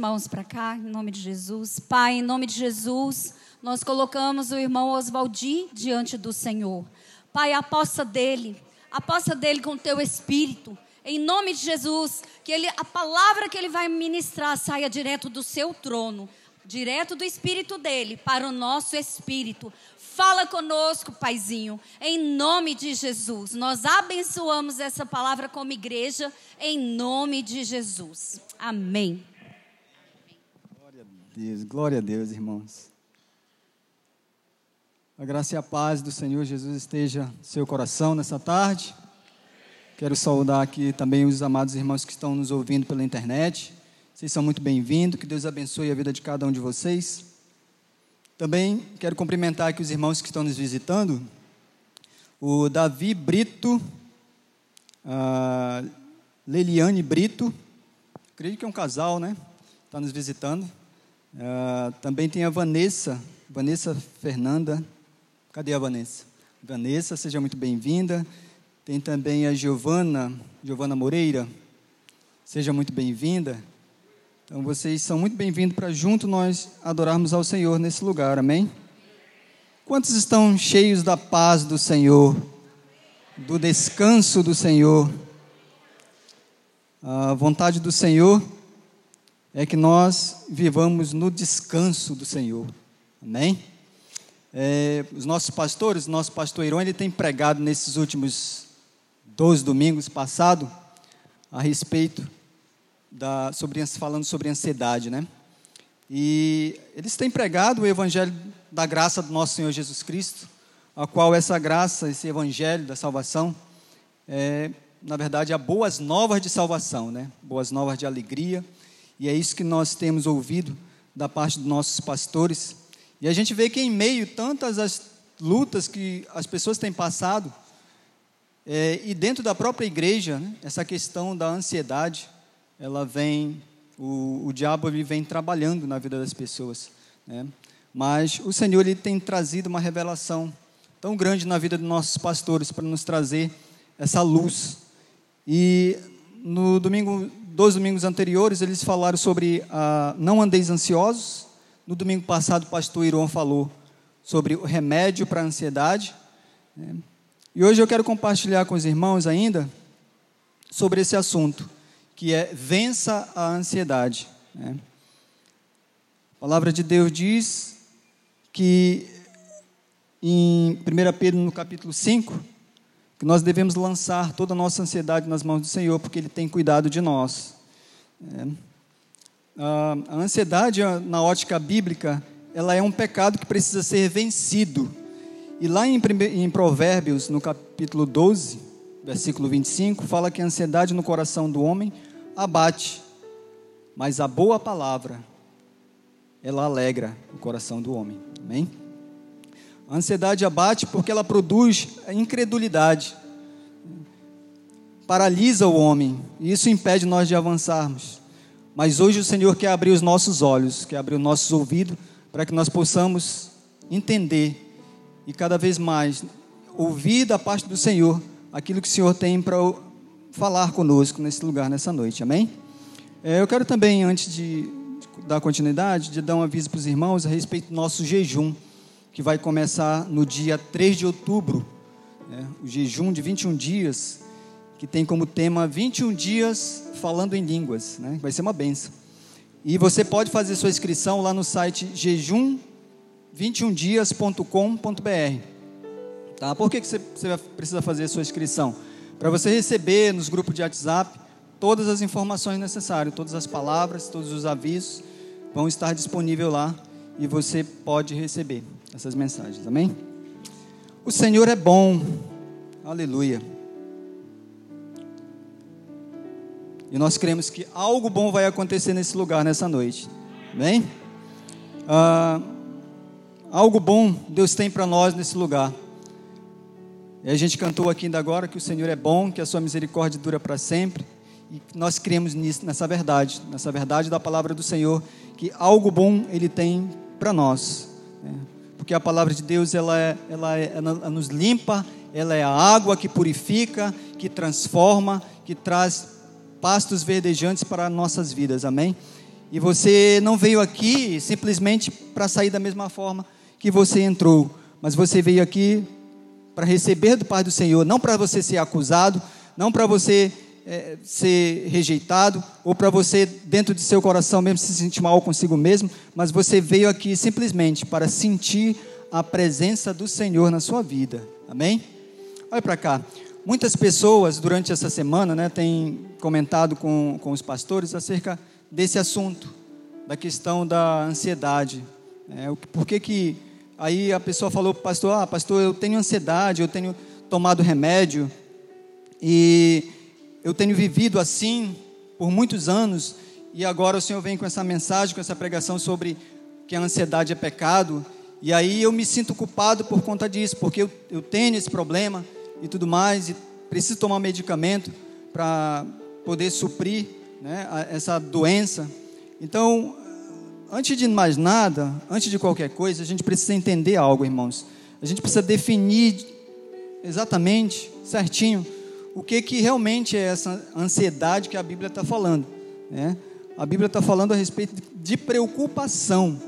mãos para cá, em nome de Jesus. Pai, em nome de Jesus, nós colocamos o irmão Oswaldi diante do Senhor. Pai, aposta dele, aposta dele com o teu espírito. Em nome de Jesus, que ele, a palavra que ele vai ministrar saia direto do seu trono, direto do espírito dele para o nosso espírito. Fala conosco, Paizinho, em nome de Jesus. Nós abençoamos essa palavra como igreja, em nome de Jesus. Amém. Deus, glória a Deus, irmãos. A graça e a paz do Senhor Jesus esteja no seu coração nessa tarde. Quero saudar aqui também os amados irmãos que estão nos ouvindo pela internet. Vocês são muito bem-vindos, que Deus abençoe a vida de cada um de vocês. Também quero cumprimentar aqui os irmãos que estão nos visitando. O Davi Brito, a Leliane Brito, acredito que é um casal, né? Está nos visitando. Uh, também tem a Vanessa, Vanessa Fernanda. Cadê a Vanessa? Vanessa, seja muito bem-vinda. Tem também a Giovana, Giovana Moreira. Seja muito bem-vinda. Então vocês são muito bem-vindos para junto nós adorarmos ao Senhor nesse lugar. Amém? Quantos estão cheios da paz do Senhor, do descanso do Senhor? A vontade do Senhor é que nós vivamos no descanso do Senhor. Amém? É, os nossos pastores, nosso pastor Irão, ele tem pregado nesses últimos 12 domingos passados a respeito da, sobre, falando sobre ansiedade, né? E eles têm pregado o evangelho da graça do nosso Senhor Jesus Cristo, a qual essa graça, esse evangelho da salvação, é, na verdade, a boas novas de salvação, né? Boas novas de alegria e é isso que nós temos ouvido da parte dos nossos pastores. E a gente vê que em meio tantas as lutas que as pessoas têm passado, é, e dentro da própria igreja, né, essa questão da ansiedade, ela vem, o, o diabo ele vem trabalhando na vida das pessoas. Né? Mas o Senhor ele tem trazido uma revelação tão grande na vida dos nossos pastores para nos trazer essa luz. E no domingo dois domingos anteriores, eles falaram sobre ah, não andeis ansiosos. No domingo passado, o pastor Iron falou sobre o remédio para a ansiedade. Né? E hoje eu quero compartilhar com os irmãos ainda sobre esse assunto, que é vença a ansiedade. Né? A palavra de Deus diz que em 1 Pedro, no capítulo 5, que nós devemos lançar toda a nossa ansiedade nas mãos do Senhor, porque Ele tem cuidado de nós. É. A ansiedade, na ótica bíblica, ela é um pecado que precisa ser vencido. E lá em, em Provérbios, no capítulo 12, versículo 25, fala que a ansiedade no coração do homem abate, mas a boa palavra, ela alegra o coração do homem. Amém? A ansiedade abate porque ela produz incredulidade, paralisa o homem, e isso impede nós de avançarmos. Mas hoje o Senhor quer abrir os nossos olhos, quer abrir os nossos ouvidos, para que nós possamos entender e cada vez mais ouvir da parte do Senhor aquilo que o Senhor tem para falar conosco nesse lugar, nessa noite. Amém? É, eu quero também, antes de dar continuidade, de dar um aviso para os irmãos a respeito do nosso jejum que vai começar no dia 3 de outubro, né, o jejum de 21 dias, que tem como tema 21 dias falando em línguas, né, vai ser uma benção. E você pode fazer sua inscrição lá no site jejum21dias.com.br. Tá? Por que, que você, você precisa fazer sua inscrição? Para você receber nos grupos de WhatsApp todas as informações necessárias, todas as palavras, todos os avisos vão estar disponíveis lá e você pode receber essas mensagens, amém? O Senhor é bom, aleluia. E nós cremos que algo bom vai acontecer nesse lugar, nessa noite, amém? Ah, algo bom Deus tem para nós nesse lugar. E a gente cantou aqui ainda agora que o Senhor é bom, que a sua misericórdia dura para sempre. E nós cremos nisso, nessa verdade, nessa verdade da palavra do Senhor, que algo bom Ele tem para nós. Né? Porque a palavra de Deus ela, é, ela, é, ela nos limpa, ela é a água que purifica, que transforma, que traz pastos verdejantes para nossas vidas, amém? E você não veio aqui simplesmente para sair da mesma forma que você entrou, mas você veio aqui para receber do Pai do Senhor, não para você ser acusado, não para você é, ser rejeitado, ou para você, dentro de seu coração mesmo, se sentir mal consigo mesmo, mas você veio aqui simplesmente para sentir a presença do Senhor na sua vida. Amém? Olha para cá. Muitas pessoas durante essa semana né, têm comentado com, com os pastores acerca desse assunto, da questão da ansiedade. É, por que que aí a pessoa falou para o pastor, ah, pastor, eu tenho ansiedade, eu tenho tomado remédio e eu tenho vivido assim por muitos anos e agora o Senhor vem com essa mensagem, com essa pregação sobre que a ansiedade é pecado e aí eu me sinto culpado por conta disso, porque eu, eu tenho esse problema e tudo mais e preciso tomar medicamento para poder suprir né, essa doença. Então, antes de mais nada, antes de qualquer coisa, a gente precisa entender algo, irmãos. A gente precisa definir exatamente, certinho, o que, que realmente é essa ansiedade que a Bíblia está falando. Né? A Bíblia está falando a respeito de preocupação.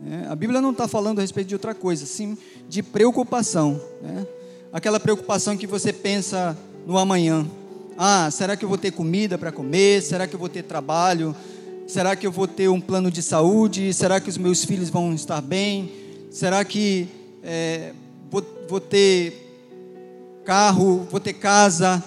Né? A Bíblia não está falando a respeito de outra coisa, sim de preocupação. Né? Aquela preocupação que você pensa no amanhã. Ah, será que eu vou ter comida para comer? Será que eu vou ter trabalho? Será que eu vou ter um plano de saúde? Será que os meus filhos vão estar bem? Será que é, vou, vou ter carro? Vou ter casa?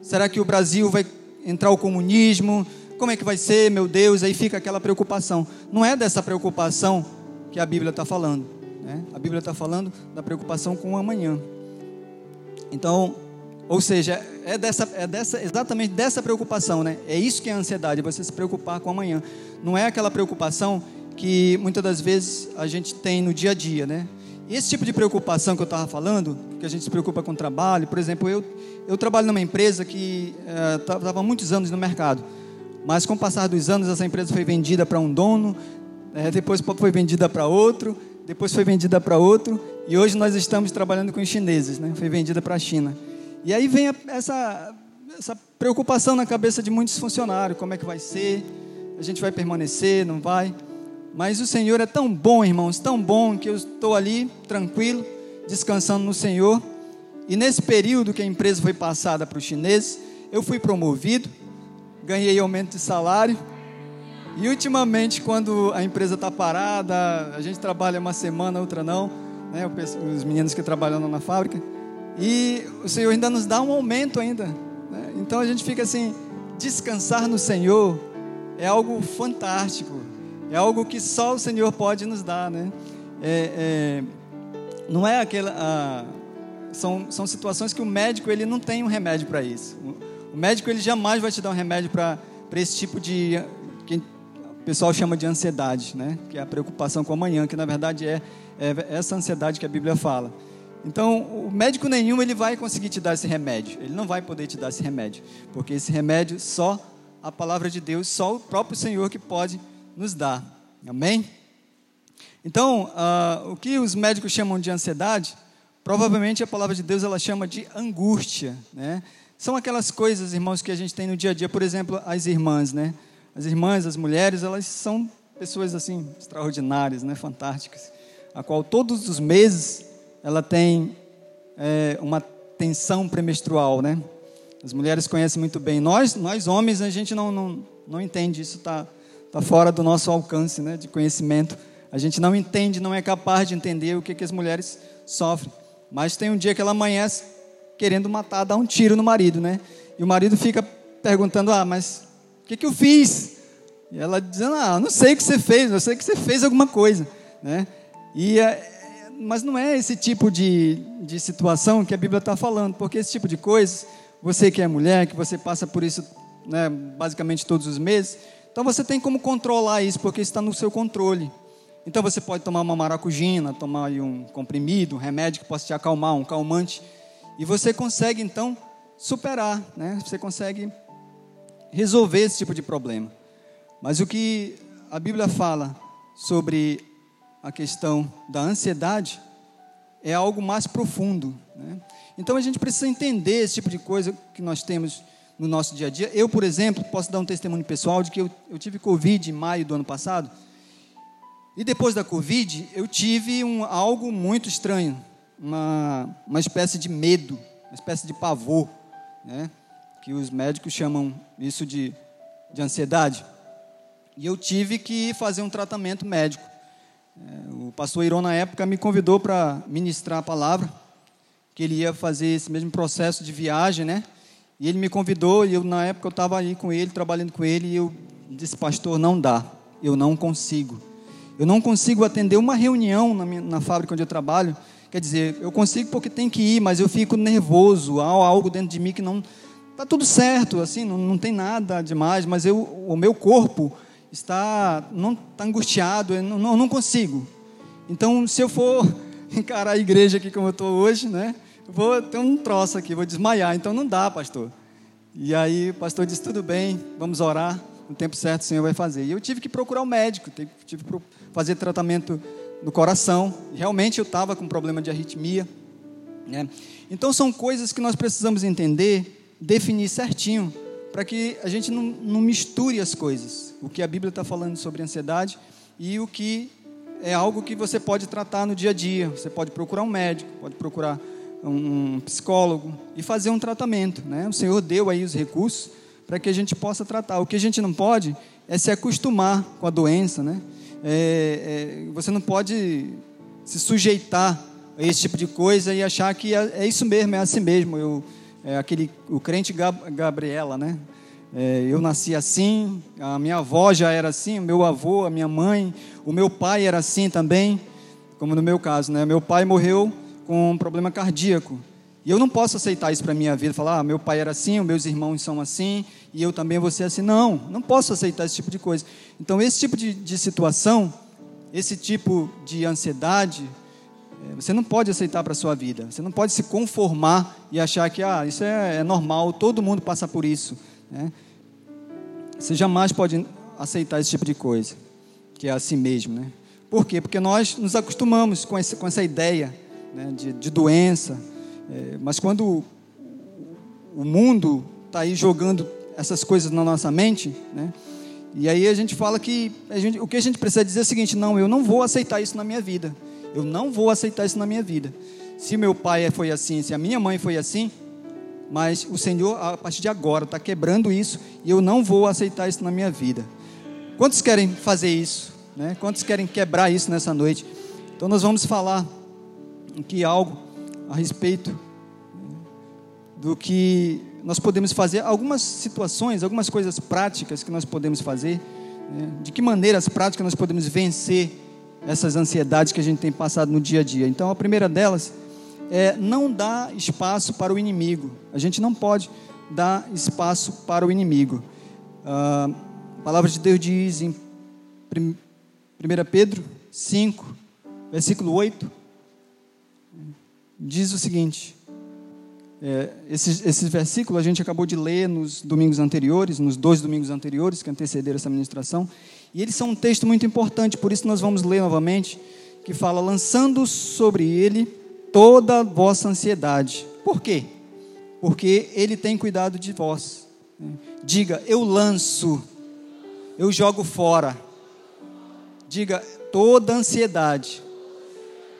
Será que o Brasil vai entrar o comunismo? Como é que vai ser, meu Deus? Aí fica aquela preocupação. Não é dessa preocupação que a Bíblia está falando. Né? A Bíblia está falando da preocupação com o amanhã. Então, ou seja, é, dessa, é dessa, exatamente dessa preocupação, né? É isso que é a ansiedade, é você se preocupar com amanhã. Não é aquela preocupação que muitas das vezes a gente tem no dia a dia, né? Esse tipo de preocupação que eu estava falando, que a gente se preocupa com o trabalho, por exemplo, eu, eu trabalho numa empresa que estava eh, há muitos anos no mercado, mas com o passar dos anos essa empresa foi vendida para um dono, é, depois foi vendida para outro, depois foi vendida para outro, e hoje nós estamos trabalhando com os chineses, né? Foi vendida para a China. E aí vem essa, essa preocupação na cabeça de muitos funcionários: como é que vai ser? A gente vai permanecer? Não vai? Mas o Senhor é tão bom, irmãos, tão bom, que eu estou ali tranquilo, descansando no Senhor. E nesse período que a empresa foi passada para os chineses, eu fui promovido, ganhei aumento de salário. E ultimamente, quando a empresa está parada, a gente trabalha uma semana, outra não, né? os meninos que trabalham na fábrica. E o Senhor ainda nos dá um aumento ainda. Né? Então a gente fica assim, descansar no Senhor é algo fantástico. É algo que só o Senhor pode nos dar, né? É, é, não é aquela... São, são situações que o médico ele não tem um remédio para isso. O, o, médico ele jamais vai te dar um remédio para esse tipo de que o pessoal chama de ansiedade, né? Que é a preocupação com amanhã, que na verdade é, é essa ansiedade que a Bíblia fala. Então, o médico nenhum ele vai conseguir te dar esse remédio. Ele não vai poder te dar esse remédio, porque esse remédio só a palavra de Deus, só o próprio Senhor que pode nos dar. Amém? Então, uh, o que os médicos chamam de ansiedade, provavelmente a palavra de Deus ela chama de angústia, né? São aquelas coisas, irmãos, que a gente tem no dia a dia. Por exemplo, as irmãs, né? As irmãs, as mulheres, elas são pessoas assim extraordinárias, né? Fantásticas, a qual todos os meses ela tem é, uma tensão premenstrual, né? As mulheres conhecem muito bem. Nós, nós homens, a gente não, não, não entende, isso está tá fora do nosso alcance né, de conhecimento. A gente não entende, não é capaz de entender o que, que as mulheres sofrem. Mas tem um dia que ela amanhece querendo matar, dar um tiro no marido, né? E o marido fica perguntando: Ah, mas o que, que eu fiz? E ela dizendo: Ah, não sei o que você fez, eu sei que você fez alguma coisa, né? E é, mas não é esse tipo de, de situação que a Bíblia está falando, porque esse tipo de coisa, você que é mulher, que você passa por isso né, basicamente todos os meses, então você tem como controlar isso, porque está no seu controle. Então você pode tomar uma maracujina, tomar um comprimido, um remédio que possa te acalmar, um calmante, e você consegue então superar, né? Você consegue resolver esse tipo de problema. Mas o que a Bíblia fala sobre a questão da ansiedade é algo mais profundo. Né? Então a gente precisa entender esse tipo de coisa que nós temos no nosso dia a dia. Eu, por exemplo, posso dar um testemunho pessoal de que eu, eu tive Covid em maio do ano passado. E depois da Covid, eu tive um, algo muito estranho, uma, uma espécie de medo, uma espécie de pavor, né? que os médicos chamam isso de, de ansiedade. E eu tive que fazer um tratamento médico. É, o pastor Irão, na época, me convidou para ministrar a palavra, que ele ia fazer esse mesmo processo de viagem, né? E ele me convidou, e eu, na época, eu estava ali com ele, trabalhando com ele, e eu disse, pastor, não dá, eu não consigo. Eu não consigo atender uma reunião na, minha, na fábrica onde eu trabalho. Quer dizer, eu consigo porque tem que ir, mas eu fico nervoso, há algo dentro de mim que não. Está tudo certo, assim, não, não tem nada demais, mas eu, o meu corpo está, não, está angustiado, eu não, não consigo. Então, se eu for encarar a igreja aqui como eu estou hoje, né? Vou ter um troço aqui, vou desmaiar. Então não dá, pastor. E aí o pastor disse: tudo bem, vamos orar. No tempo certo o Senhor vai fazer. E eu tive que procurar um médico, tive que fazer tratamento no coração. Realmente eu estava com problema de arritmia. Né? Então são coisas que nós precisamos entender, definir certinho, para que a gente não, não misture as coisas. O que a Bíblia está falando sobre ansiedade e o que é algo que você pode tratar no dia a dia. Você pode procurar um médico, pode procurar um psicólogo e fazer um tratamento. Né? O Senhor deu aí os recursos para que a gente possa tratar. O que a gente não pode é se acostumar com a doença. Né? É, é, você não pode se sujeitar a esse tipo de coisa e achar que é, é isso mesmo, é assim mesmo. Eu, é aquele, o crente Gab, Gabriela, né? É, eu nasci assim, a minha avó já era assim, o meu avô, a minha mãe, o meu pai era assim também, como no meu caso, né? Meu pai morreu com um problema cardíaco. E eu não posso aceitar isso para a minha vida, falar, ah, meu pai era assim, meus irmãos são assim, e eu também vou ser assim. Não, não posso aceitar esse tipo de coisa. Então, esse tipo de, de situação, esse tipo de ansiedade, é, você não pode aceitar para a sua vida. Você não pode se conformar e achar que, ah, isso é, é normal, todo mundo passa por isso. Né? Você jamais pode aceitar esse tipo de coisa, que é assim mesmo, né? Por quê? Porque nós nos acostumamos com, esse, com essa ideia né, de, de, doença. É, mas quando o mundo está aí jogando essas coisas na nossa mente, né, e aí a gente fala que gente, o que a gente precisa dizer é o seguinte: não, eu não vou aceitar isso na minha vida. Eu não vou aceitar isso na minha vida. Se meu pai foi assim, se a minha mãe foi assim, mas o Senhor, a partir de agora, está quebrando isso e eu não vou aceitar isso na minha vida. Quantos querem fazer isso? Né? Quantos querem quebrar isso nessa noite? Então nós vamos falar aqui algo a respeito do que nós podemos fazer, algumas situações, algumas coisas práticas que nós podemos fazer, né? de que maneiras práticas nós podemos vencer essas ansiedades que a gente tem passado no dia a dia. Então, a primeira delas é não dar espaço para o inimigo. A gente não pode dar espaço para o inimigo. Ah, a palavra de Deus diz em 1 Pedro 5, versículo 8 diz o seguinte: é, esse, esse versículo a gente acabou de ler nos domingos anteriores, nos dois domingos anteriores que antecederam essa ministração, e eles são um texto muito importante, por isso nós vamos ler novamente, que fala: lançando sobre ele toda a vossa ansiedade. Por quê? Porque ele tem cuidado de vós. Diga, eu lanço, eu jogo fora. Diga, toda ansiedade,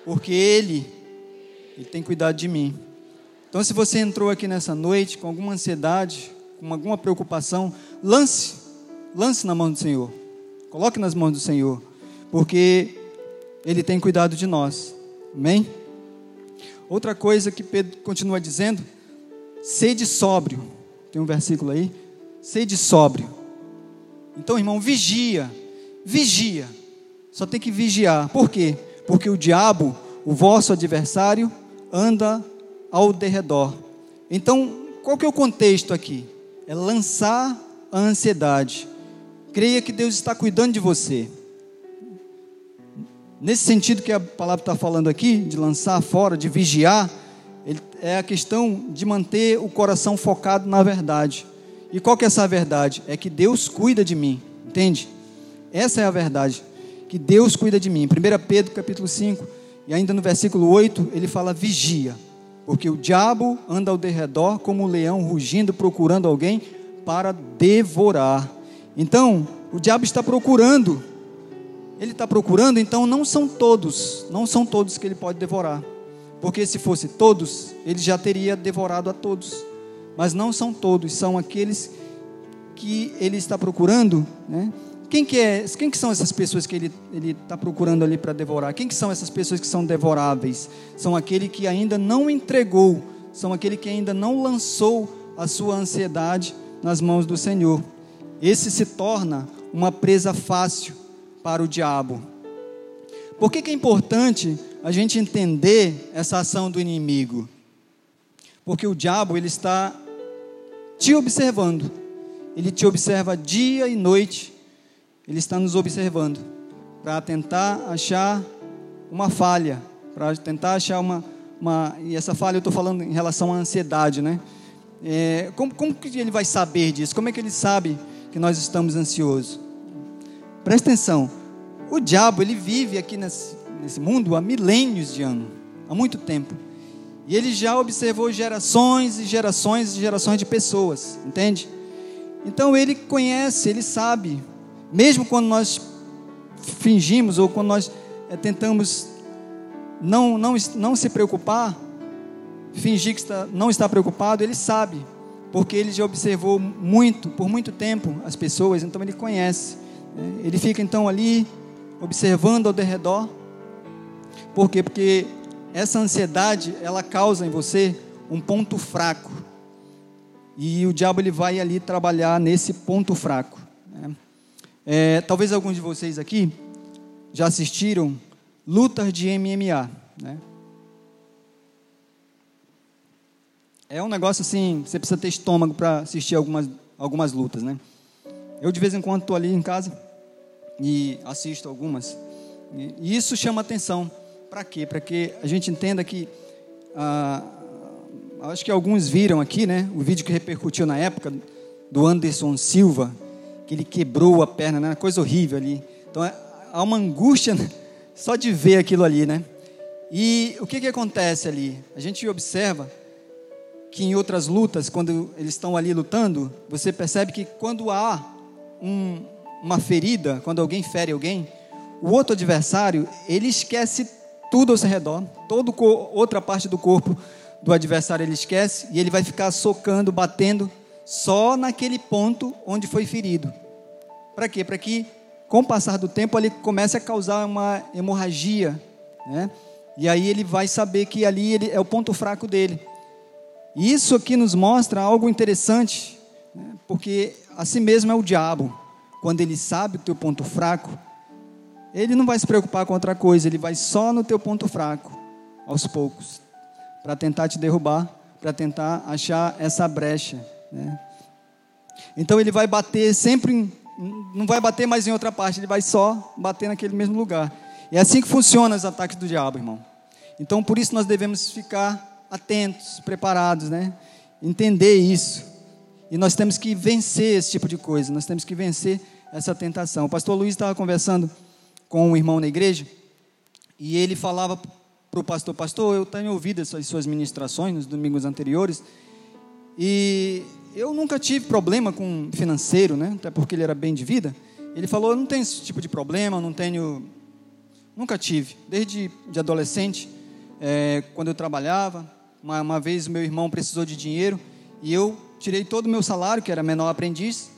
porque ele ele tem cuidado de mim. Então, se você entrou aqui nessa noite com alguma ansiedade, com alguma preocupação, lance, lance na mão do Senhor. Coloque nas mãos do Senhor, porque Ele tem cuidado de nós. Amém? Outra coisa que Pedro continua dizendo: sede sóbrio. Tem um versículo aí. Sede sóbrio. Então, irmão, vigia. Vigia. Só tem que vigiar. Por quê? Porque o diabo, o vosso adversário, anda ao derredor. Então, qual que é o contexto aqui? É lançar a ansiedade. Creia que Deus está cuidando de você. Nesse sentido que a palavra está falando aqui, de lançar fora, de vigiar, é a questão de manter o coração focado na verdade. E qual que é essa verdade? É que Deus cuida de mim, entende? Essa é a verdade, que Deus cuida de mim. 1 Pedro capítulo 5, e ainda no versículo 8, ele fala vigia, porque o diabo anda ao derredor como um leão rugindo, procurando alguém para devorar. Então, o diabo está procurando. Ele está procurando, então não são todos, não são todos que ele pode devorar. Porque se fosse todos, ele já teria devorado a todos. Mas não são todos, são aqueles que ele está procurando, né? Quem que, é, quem que são essas pessoas que ele está procurando ali para devorar? Quem que são essas pessoas que são devoráveis? São aquele que ainda não entregou, são aquele que ainda não lançou a sua ansiedade nas mãos do Senhor. Esse se torna uma presa fácil para o diabo. Por que, que é importante a gente entender essa ação do inimigo? Porque o diabo ele está te observando. Ele te observa dia e noite ele está nos observando para tentar achar uma falha, para tentar achar uma, uma. E essa falha eu estou falando em relação à ansiedade, né? É, como, como que ele vai saber disso? Como é que ele sabe que nós estamos ansiosos? Presta atenção. O diabo ele vive aqui nesse, nesse mundo há milênios de anos, há muito tempo. E ele já observou gerações e gerações e gerações de pessoas, entende? Então ele conhece, ele sabe mesmo quando nós fingimos ou quando nós é, tentamos não, não, não se preocupar, fingir que está, não está preocupado, ele sabe, porque ele já observou muito, por muito tempo, as pessoas, então ele conhece. Né? Ele fica então ali, observando ao derredor. Por quê? Porque essa ansiedade, ela causa em você um ponto fraco. E o diabo ele vai ali trabalhar nesse ponto fraco. Né? É, talvez alguns de vocês aqui já assistiram lutas de MMA, né? É um negócio assim, você precisa ter estômago para assistir algumas, algumas lutas, né? Eu de vez em quando estou ali em casa e assisto algumas. E isso chama atenção. Para quê? Para que a gente entenda que ah, acho que alguns viram aqui, né? O vídeo que repercutiu na época do Anderson Silva, que ele quebrou a perna, né? Coisa horrível ali. Então é, há uma angústia só de ver aquilo ali, né? E o que, que acontece ali? A gente observa que em outras lutas, quando eles estão ali lutando, você percebe que quando há um, uma ferida, quando alguém fere alguém, o outro adversário, ele esquece tudo ao seu redor, toda outra parte do corpo do adversário ele esquece e ele vai ficar socando, batendo só naquele ponto onde foi ferido. Para quê? Para que, com o passar do tempo, ele comece a causar uma hemorragia, né? E aí ele vai saber que ali ele é o ponto fraco dele. E isso aqui nos mostra algo interessante, né? porque assim mesmo é o diabo. Quando ele sabe o teu ponto fraco, ele não vai se preocupar com outra coisa, ele vai só no teu ponto fraco, aos poucos, para tentar te derrubar, para tentar achar essa brecha. Né? Então ele vai bater sempre, em, não vai bater mais em outra parte, ele vai só bater naquele mesmo lugar. É assim que funcionam os ataques do diabo, irmão. Então por isso nós devemos ficar atentos, preparados, né? Entender isso. E nós temos que vencer esse tipo de coisa, nós temos que vencer essa tentação. O pastor Luiz estava conversando com um irmão na igreja e ele falava para o pastor: Pastor, eu tenho ouvido essas suas ministrações nos domingos anteriores e eu nunca tive problema com financeiro, né? Até porque ele era bem de vida. Ele falou: eu não tenho esse tipo de problema, não tenho. Nunca tive. Desde de adolescente, é, quando eu trabalhava, uma, uma vez meu irmão precisou de dinheiro e eu tirei todo o meu salário, que era menor aprendiz,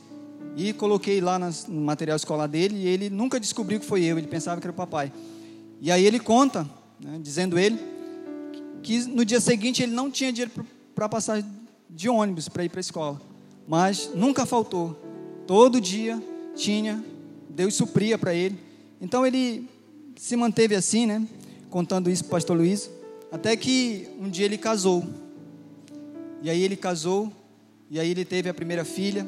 e coloquei lá nas, no material escolar dele. E ele nunca descobriu que foi eu, ele pensava que era o papai. E aí ele conta, né, dizendo ele, que no dia seguinte ele não tinha dinheiro para passar de ônibus para ir para a escola. Mas nunca faltou. Todo dia tinha, Deus supria para ele. Então ele se manteve assim, né? Contando isso para o pastor Luiz. Até que um dia ele casou. E aí ele casou. E aí ele teve a primeira filha.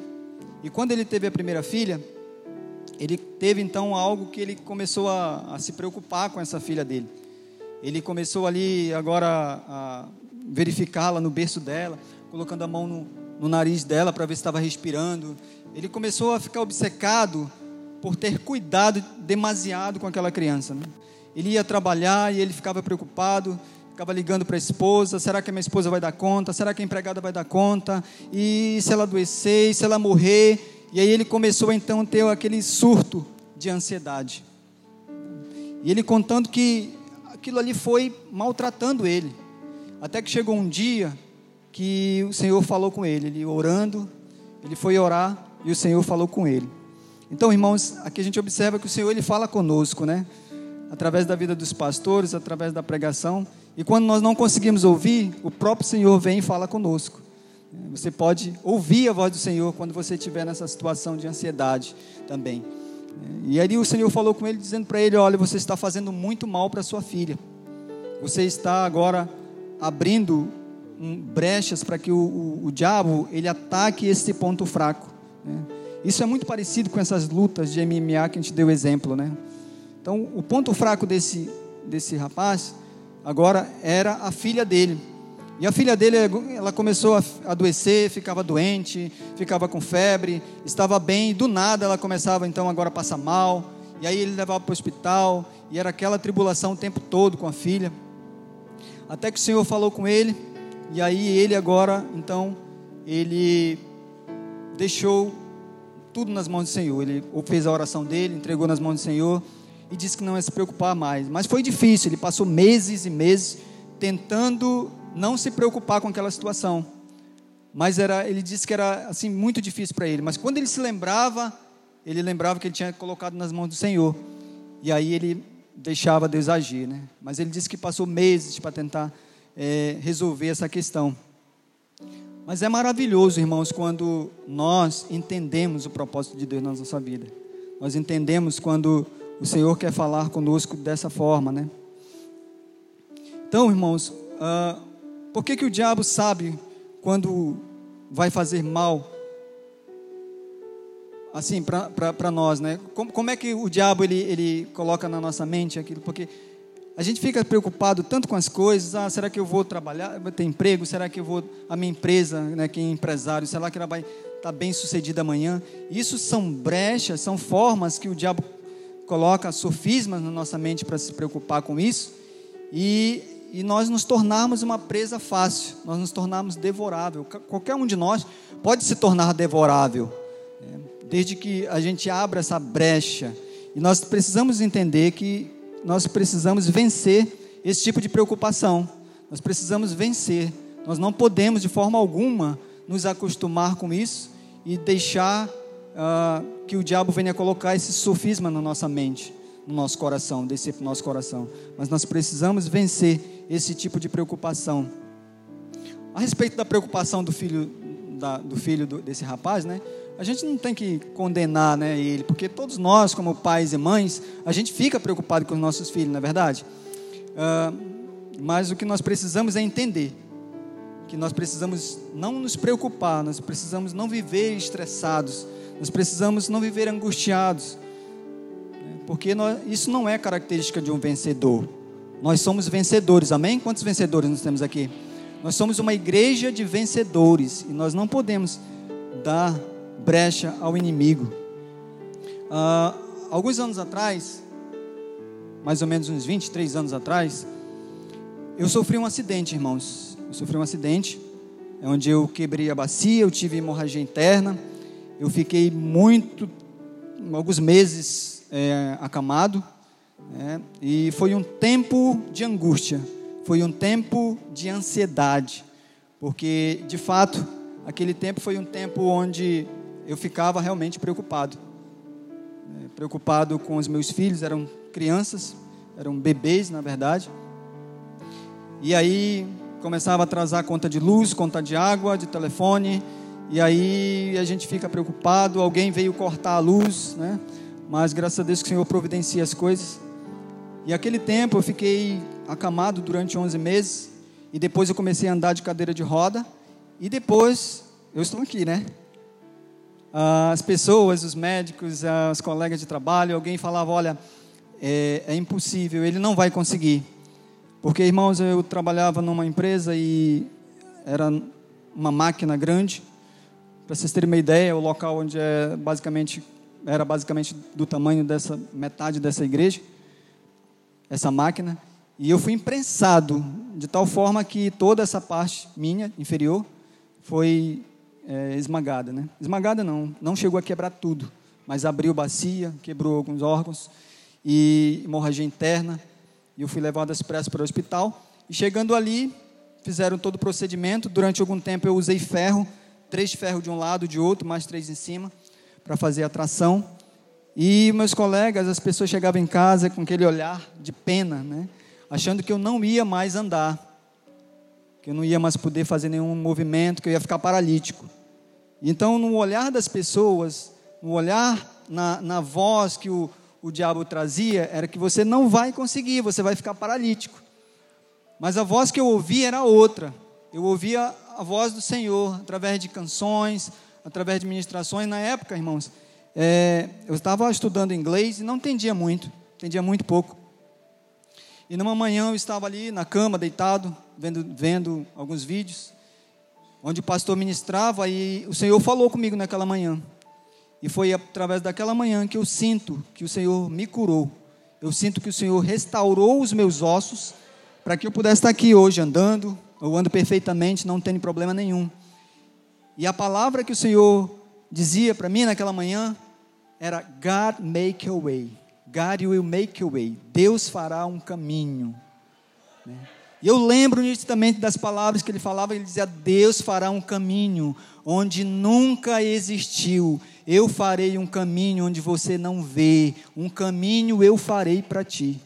E quando ele teve a primeira filha, ele teve então algo que ele começou a, a se preocupar com essa filha dele. Ele começou ali agora a verificá-la no berço dela colocando a mão no, no nariz dela para ver se estava respirando. Ele começou a ficar obcecado por ter cuidado demasiado com aquela criança. Né? Ele ia trabalhar e ele ficava preocupado ficava ligando para a esposa: será que a minha esposa vai dar conta? Será que a empregada vai dar conta? E se ela adoecer? E se ela morrer? E aí ele começou então a ter aquele surto de ansiedade. E ele contando que aquilo ali foi maltratando ele. Até que chegou um dia que o Senhor falou com ele, ele orando, ele foi orar e o Senhor falou com ele. Então, irmãos, aqui a gente observa que o Senhor ele fala conosco, né? Através da vida dos pastores, através da pregação, e quando nós não conseguimos ouvir, o próprio Senhor vem e fala conosco. Você pode ouvir a voz do Senhor quando você estiver nessa situação de ansiedade também. E aí o Senhor falou com ele, dizendo para ele: Olha, você está fazendo muito mal para sua filha. Você está agora abrindo brechas para que o, o, o, diabo ele ataque esse ponto fraco. Né? Isso é muito parecido com essas lutas de MMA que a gente deu exemplo, né? Então, o ponto fraco desse desse rapaz agora era a filha dele. E a filha dele, ela começou a adoecer, ficava doente, ficava com febre, estava bem, do nada ela começava então agora a passar mal, e aí ele levava para o hospital, e era aquela tribulação o tempo todo com a filha. Até que o Senhor falou com ele, e aí ele agora, então, ele deixou tudo nas mãos do Senhor. Ele fez a oração dele, entregou nas mãos do Senhor e disse que não ia se preocupar mais. Mas foi difícil, ele passou meses e meses tentando não se preocupar com aquela situação. Mas era, ele disse que era assim muito difícil para ele. Mas quando ele se lembrava, ele lembrava que ele tinha colocado nas mãos do Senhor. E aí ele deixava Deus agir, né? Mas ele disse que passou meses para tentar é, resolver essa questão. Mas é maravilhoso, irmãos, quando nós entendemos o propósito de Deus na nossa vida. Nós entendemos quando o Senhor quer falar conosco dessa forma, né? Então, irmãos, uh, por que, que o diabo sabe quando vai fazer mal? Assim, para nós, né? Como, como, é que o diabo ele, ele coloca na nossa mente aquilo? Porque a gente fica preocupado tanto com as coisas. Ah, será que eu vou trabalhar, vou ter emprego? Será que eu vou a minha empresa, né? Quem é empresário, será que ela vai estar tá bem sucedida amanhã? Isso são brechas, são formas que o diabo coloca sofismas na nossa mente para se preocupar com isso. E e nós nos tornarmos uma presa fácil, nós nos tornarmos devorável. Qualquer um de nós pode se tornar devorável, né? desde que a gente abra essa brecha. E nós precisamos entender que nós precisamos vencer esse tipo de preocupação. Nós precisamos vencer. Nós não podemos de forma alguma nos acostumar com isso e deixar uh, que o diabo venha colocar esse sofisma na nossa mente no nosso coração, descer para o nosso coração. Mas nós precisamos vencer esse tipo de preocupação. A respeito da preocupação do filho, da, do filho do, desse rapaz, né? A gente não tem que condenar né, ele, porque todos nós, como pais e mães, a gente fica preocupado com os nossos filhos, não é verdade? Uh, mas o que nós precisamos é entender que nós precisamos não nos preocupar, nós precisamos não viver estressados, nós precisamos não viver angustiados, porque nós, isso não é característica de um vencedor. Nós somos vencedores, amém? Quantos vencedores nós temos aqui? Nós somos uma igreja de vencedores e nós não podemos dar brecha ao inimigo. Ah, alguns anos atrás, mais ou menos uns 23 anos atrás, eu sofri um acidente, irmãos. Eu sofri um acidente, onde eu quebrei a bacia, eu tive hemorragia interna, eu fiquei muito, alguns meses é, acamado, né? e foi um tempo de angústia, foi um tempo de ansiedade, porque de fato aquele tempo foi um tempo onde eu ficava realmente preocupado, né? preocupado com os meus filhos, eram crianças, eram bebês na verdade, e aí começava a atrasar a conta de luz, conta de água, de telefone, e aí a gente fica preocupado, alguém veio cortar a luz, né? mas graças a Deus que o Senhor providencia as coisas. E aquele tempo eu fiquei acamado durante 11 meses, e depois eu comecei a andar de cadeira de roda, e depois eu estou aqui, né? As pessoas, os médicos, os colegas de trabalho, alguém falava: olha, é, é impossível, ele não vai conseguir. Porque, irmãos, eu trabalhava numa empresa e era uma máquina grande. Para vocês terem uma ideia, o local onde é basicamente era basicamente do tamanho dessa metade dessa igreja, essa máquina. E eu fui imprensado de tal forma que toda essa parte minha, inferior, foi é, esmagada. Né? Esmagada não, não chegou a quebrar tudo, mas abriu bacia, quebrou alguns órgãos e hemorragia interna. E eu fui levado às pressas para o hospital. E chegando ali, fizeram todo o procedimento. Durante algum tempo eu usei ferro, três ferros de um lado, de outro, mais três em cima, para fazer a tração. E meus colegas, as pessoas chegavam em casa com aquele olhar de pena, né? achando que eu não ia mais andar, que eu não ia mais poder fazer nenhum movimento, que eu ia ficar paralítico. Então, no olhar das pessoas, no olhar, na, na voz que o, o diabo trazia, era que você não vai conseguir, você vai ficar paralítico. Mas a voz que eu ouvia era outra. Eu ouvia a voz do Senhor através de canções, através de ministrações. Na época, irmãos, é, eu estava estudando inglês e não entendia muito, entendia muito pouco. E numa manhã eu estava ali na cama, deitado, vendo, vendo alguns vídeos, onde o pastor ministrava e o Senhor falou comigo naquela manhã. E foi através daquela manhã que eu sinto que o Senhor me curou. Eu sinto que o Senhor restaurou os meus ossos para que eu pudesse estar aqui hoje andando. Eu ando perfeitamente, não tenho problema nenhum. E a palavra que o Senhor dizia para mim naquela manhã era God make a way. God will make a way. Deus fará um caminho. Né? E eu lembro nitidamente das palavras que ele falava, ele dizia: Deus fará um caminho onde nunca existiu. Eu farei um caminho onde você não vê. Um caminho eu farei para ti.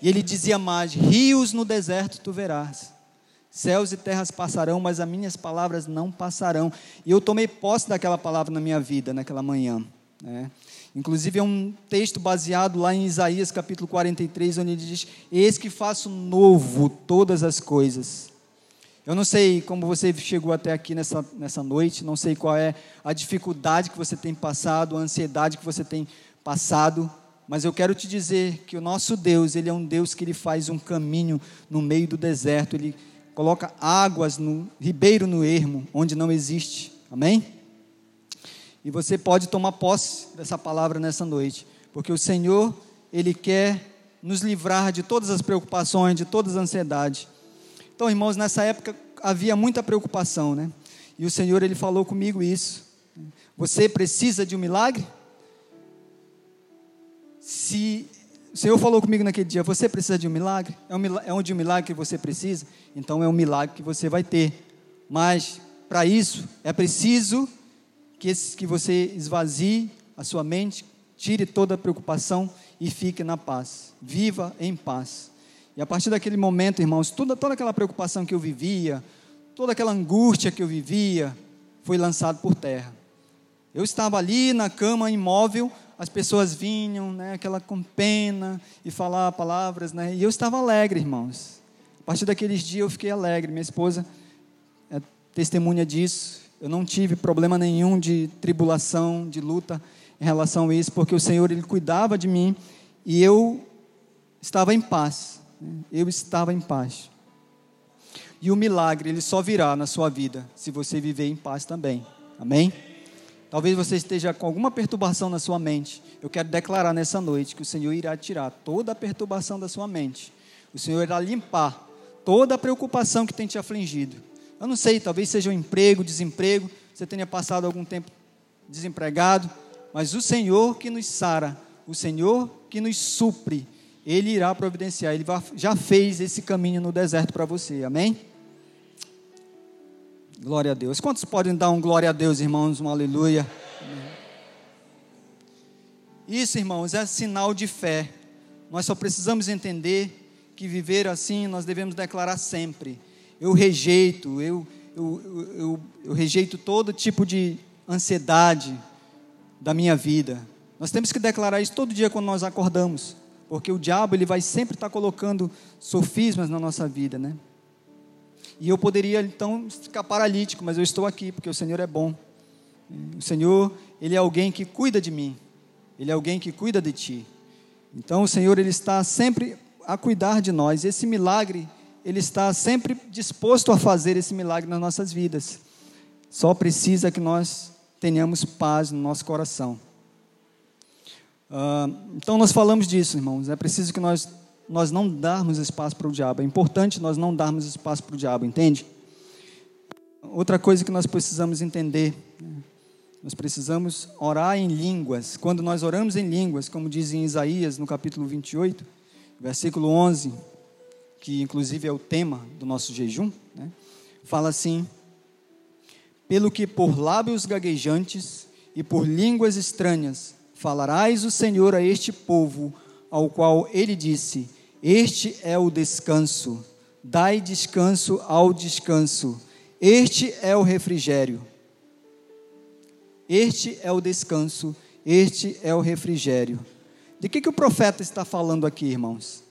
E ele dizia mais: Rios no deserto tu verás. Céus e terras passarão, mas as minhas palavras não passarão. E eu tomei posse daquela palavra na minha vida, naquela manhã. Né? Inclusive é um texto baseado lá em Isaías capítulo 43, onde ele diz: Eis que faço novo todas as coisas. Eu não sei como você chegou até aqui nessa, nessa noite, não sei qual é a dificuldade que você tem passado, a ansiedade que você tem passado, mas eu quero te dizer que o nosso Deus, Ele é um Deus que Ele faz um caminho no meio do deserto, Ele coloca águas no ribeiro no ermo, onde não existe. Amém? E você pode tomar posse dessa palavra nessa noite, porque o Senhor, Ele quer nos livrar de todas as preocupações, de todas as ansiedades. Então, irmãos, nessa época havia muita preocupação, né? E o Senhor, Ele falou comigo isso. Você precisa de um milagre? Se o Senhor falou comigo naquele dia, você precisa de um milagre? É, um, é onde um milagre que você precisa? Então é um milagre que você vai ter. Mas, para isso, é preciso que, esse, que você esvazie a sua mente, tire toda a preocupação e fique na paz. Viva em paz. E a partir daquele momento, irmãos, toda, toda aquela preocupação que eu vivia, toda aquela angústia que eu vivia, foi lançado por terra. Eu estava ali na cama imóvel, as pessoas vinham, né, aquela com pena e falar palavras, né, e eu estava alegre, irmãos. A partir daqueles dias eu fiquei alegre. Minha esposa é testemunha disso. Eu não tive problema nenhum de tribulação, de luta em relação a isso, porque o Senhor ele cuidava de mim e eu estava em paz. Né? Eu estava em paz. E o milagre ele só virá na sua vida se você viver em paz também. Amém? Talvez você esteja com alguma perturbação na sua mente. Eu quero declarar nessa noite que o Senhor irá tirar toda a perturbação da sua mente. O Senhor irá limpar toda a preocupação que tem te afligido. Eu não sei, talvez seja um emprego, desemprego, você tenha passado algum tempo desempregado, mas o Senhor que nos sara, o Senhor que nos supre, Ele irá providenciar, Ele já fez esse caminho no deserto para você, amém? Glória a Deus. Quantos podem dar um glória a Deus, irmãos? Um aleluia. Isso, irmãos, é sinal de fé. Nós só precisamos entender que viver assim nós devemos declarar sempre eu rejeito, eu, eu, eu, eu rejeito todo tipo de ansiedade da minha vida. Nós temos que declarar isso todo dia quando nós acordamos, porque o diabo ele vai sempre estar colocando sofismas na nossa vida, né? E eu poderia então ficar paralítico, mas eu estou aqui porque o Senhor é bom. O Senhor, ele é alguém que cuida de mim. Ele é alguém que cuida de ti. Então o Senhor ele está sempre a cuidar de nós. Esse milagre ele está sempre disposto a fazer esse milagre nas nossas vidas. Só precisa que nós tenhamos paz no nosso coração. Uh, então, nós falamos disso, irmãos. É preciso que nós nós não darmos espaço para o diabo. É importante nós não darmos espaço para o diabo, entende? Outra coisa que nós precisamos entender, né? nós precisamos orar em línguas. Quando nós oramos em línguas, como diz em Isaías, no capítulo 28, versículo 11, que inclusive é o tema do nosso jejum, né? fala assim: Pelo que por lábios gaguejantes e por línguas estranhas falarás o Senhor a este povo, ao qual ele disse: Este é o descanso, dai descanso ao descanso, este é o refrigério. Este é o descanso, este é o refrigério. De que, que o profeta está falando aqui, irmãos?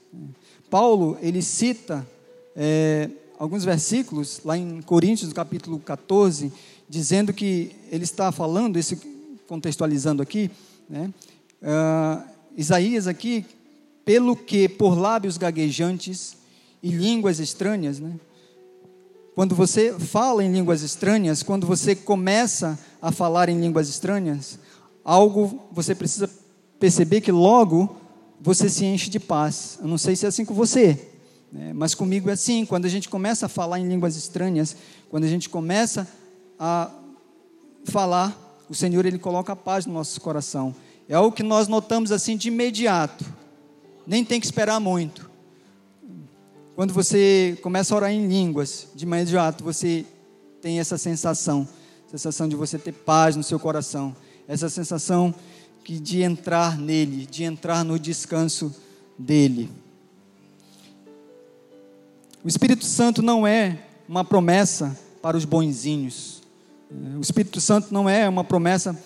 Paulo, ele cita é, alguns versículos, lá em Coríntios, capítulo 14, dizendo que ele está falando, esse, contextualizando aqui, né? Uh, Isaías aqui, pelo que por lábios gaguejantes e línguas estranhas, né? Quando você fala em línguas estranhas, quando você começa a falar em línguas estranhas, algo você precisa perceber que logo você se enche de paz. Eu não sei se é assim com você, né? mas comigo é assim. Quando a gente começa a falar em línguas estranhas, quando a gente começa a falar, o Senhor ele coloca a paz no nosso coração. É algo que nós notamos assim de imediato. Nem tem que esperar muito. Quando você começa a orar em línguas, de imediato você tem essa sensação, sensação de você ter paz no seu coração, essa sensação que de entrar nele, de entrar no descanso dele. O Espírito Santo não é uma promessa para os bonzinhos. O Espírito Santo não é uma promessa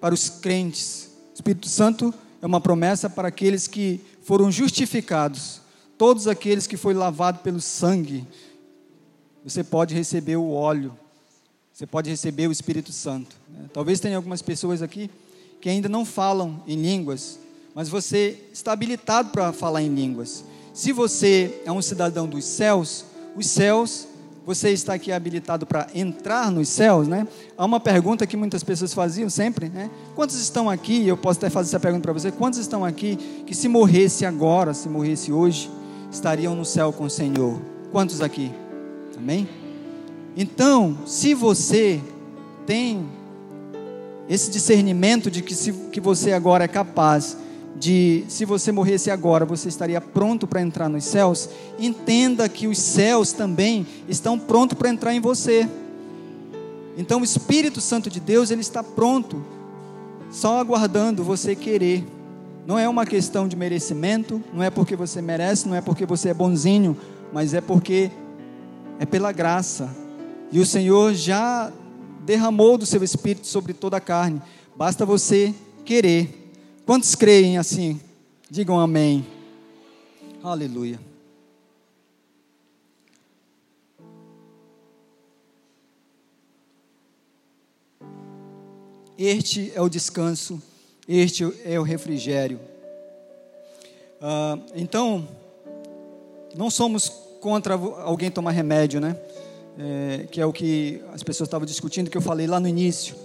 para os crentes. O Espírito Santo é uma promessa para aqueles que foram justificados. Todos aqueles que foi lavado pelo sangue, você pode receber o óleo. Você pode receber o Espírito Santo. Talvez tenha algumas pessoas aqui que ainda não falam em línguas, mas você está habilitado para falar em línguas. Se você é um cidadão dos céus, os céus você está aqui habilitado para entrar nos céus, né? Há uma pergunta que muitas pessoas faziam sempre, né? Quantos estão aqui? Eu posso até fazer essa pergunta para você. Quantos estão aqui que se morresse agora, se morresse hoje, estariam no céu com o Senhor? Quantos aqui? Amém? Então, se você tem esse discernimento de que, se, que você agora é capaz de se você morresse agora, você estaria pronto para entrar nos céus, entenda que os céus também estão prontos para entrar em você. Então o Espírito Santo de Deus, ele está pronto, só aguardando você querer. Não é uma questão de merecimento, não é porque você merece, não é porque você é bonzinho, mas é porque é pela graça. E o Senhor já derramou do seu Espírito sobre toda a carne. Basta você querer. Quantos creem assim? Digam amém. Aleluia. Este é o descanso, este é o refrigério. Ah, então, não somos contra alguém tomar remédio, né? É, que é o que as pessoas estavam discutindo, que eu falei lá no início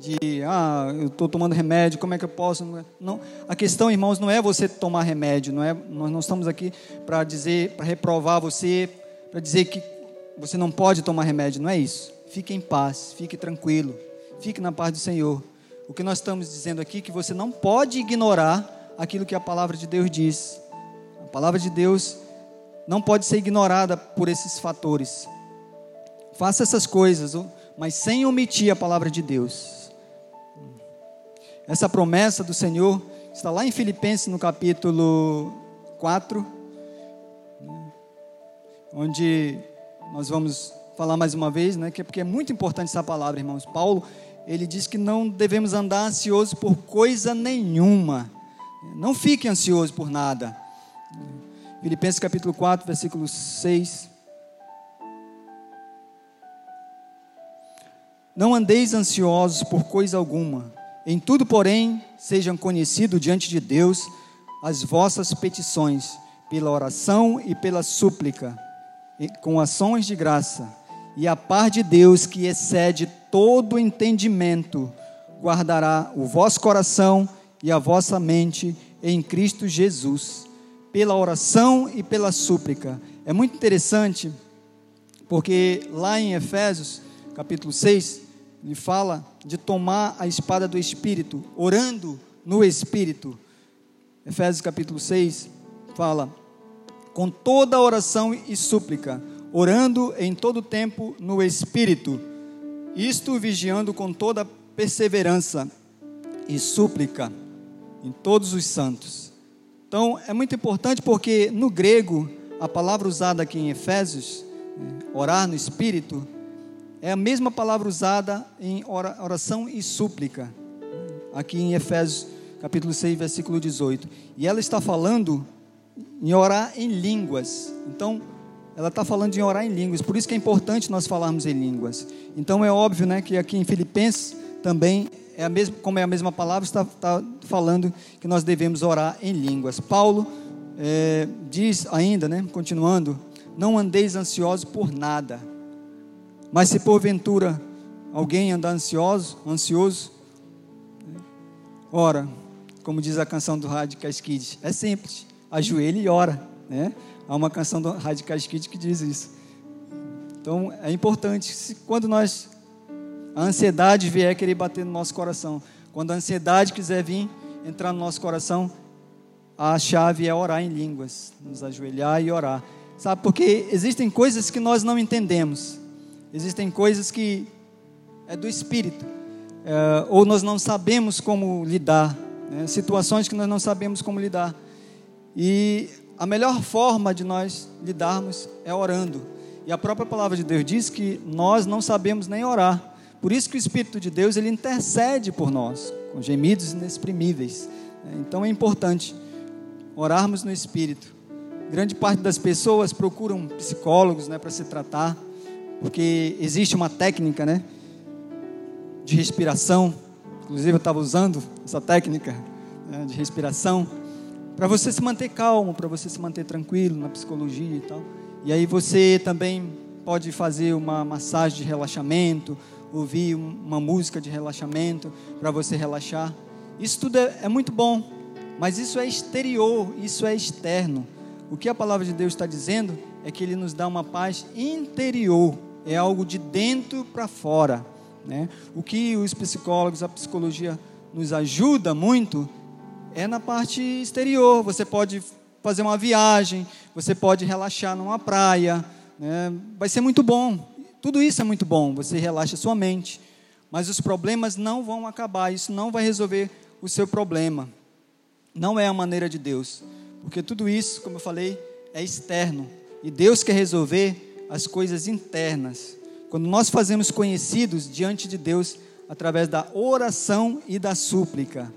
de ah, eu estou tomando remédio, como é que eu posso? Não, a questão, irmãos, não é você tomar remédio, não é? Nós não estamos aqui para dizer, para reprovar você, para dizer que você não pode tomar remédio, não é isso. Fique em paz, fique tranquilo, fique na paz do Senhor. O que nós estamos dizendo aqui é que você não pode ignorar aquilo que a palavra de Deus diz. A palavra de Deus não pode ser ignorada por esses fatores. Faça essas coisas, mas sem omitir a palavra de Deus. Essa promessa do Senhor está lá em Filipenses no capítulo 4, onde nós vamos falar mais uma vez, né, que é porque é muito importante essa palavra, irmãos. Paulo, ele diz que não devemos andar ansiosos por coisa nenhuma. Não fique ansioso por nada. Filipenses capítulo 4, versículo 6. Não andeis ansiosos por coisa alguma, em tudo, porém, sejam conhecidos diante de Deus as vossas petições, pela oração e pela súplica, com ações de graça. E a paz de Deus, que excede todo entendimento, guardará o vosso coração e a vossa mente em Cristo Jesus. pela oração e pela súplica. É muito interessante, porque lá em Efésios, capítulo 6, ele fala de tomar a espada do Espírito, orando no Espírito. Efésios capítulo 6 fala: com toda oração e súplica, orando em todo tempo no Espírito, isto vigiando com toda perseverança e súplica em todos os santos. Então, é muito importante porque no grego, a palavra usada aqui em Efésios, né, orar no Espírito, é a mesma palavra usada em oração e súplica, aqui em Efésios capítulo 6, versículo 18. E ela está falando em orar em línguas. Então, ela está falando em orar em línguas, por isso que é importante nós falarmos em línguas. Então, é óbvio né, que aqui em Filipenses também, é a mesma, como é a mesma palavra, está, está falando que nós devemos orar em línguas. Paulo é, diz ainda, né, continuando, não andeis ansiosos por nada, mas se porventura alguém andar ansioso, ansioso, ora, como diz a canção do Radicais Kids, é simples, ajoelha e ora, né? Há uma canção do Radicais Kids que diz isso. Então, é importante, se, quando nós, a ansiedade vier querer bater no nosso coração, quando a ansiedade quiser vir entrar no nosso coração, a chave é orar em línguas, nos ajoelhar e orar. Sabe, porque existem coisas que nós não entendemos. Existem coisas que é do espírito, é, ou nós não sabemos como lidar, né? situações que nós não sabemos como lidar. E a melhor forma de nós lidarmos é orando. E a própria palavra de Deus diz que nós não sabemos nem orar. Por isso que o Espírito de Deus ele intercede por nós, com gemidos inexprimíveis. Né? Então é importante orarmos no Espírito. Grande parte das pessoas procuram psicólogos né, para se tratar porque existe uma técnica, né, de respiração. Inclusive eu estava usando essa técnica né, de respiração para você se manter calmo, para você se manter tranquilo na psicologia e tal. E aí você também pode fazer uma massagem de relaxamento, ouvir uma música de relaxamento para você relaxar. Isso tudo é, é muito bom, mas isso é exterior, isso é externo. O que a palavra de Deus está dizendo é que Ele nos dá uma paz interior é algo de dentro para fora. Né? O que os psicólogos, a psicologia nos ajuda muito é na parte exterior. Você pode fazer uma viagem, você pode relaxar numa praia, né? vai ser muito bom. Tudo isso é muito bom, você relaxa sua mente. Mas os problemas não vão acabar, isso não vai resolver o seu problema. Não é a maneira de Deus. Porque tudo isso, como eu falei, é externo. E Deus quer resolver as coisas internas. Quando nós fazemos conhecidos diante de Deus através da oração e da súplica.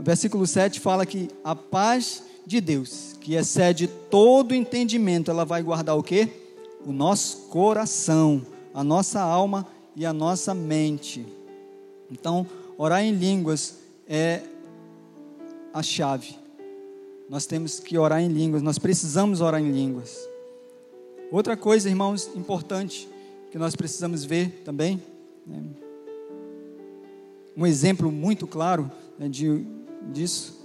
Versículo 7 fala que a paz de Deus, que excede todo entendimento, ela vai guardar o quê? O nosso coração, a nossa alma e a nossa mente. Então, orar em línguas é a chave. Nós temos que orar em línguas, nós precisamos orar em línguas. Outra coisa, irmãos, importante que nós precisamos ver também, né? um exemplo muito claro né, de, disso,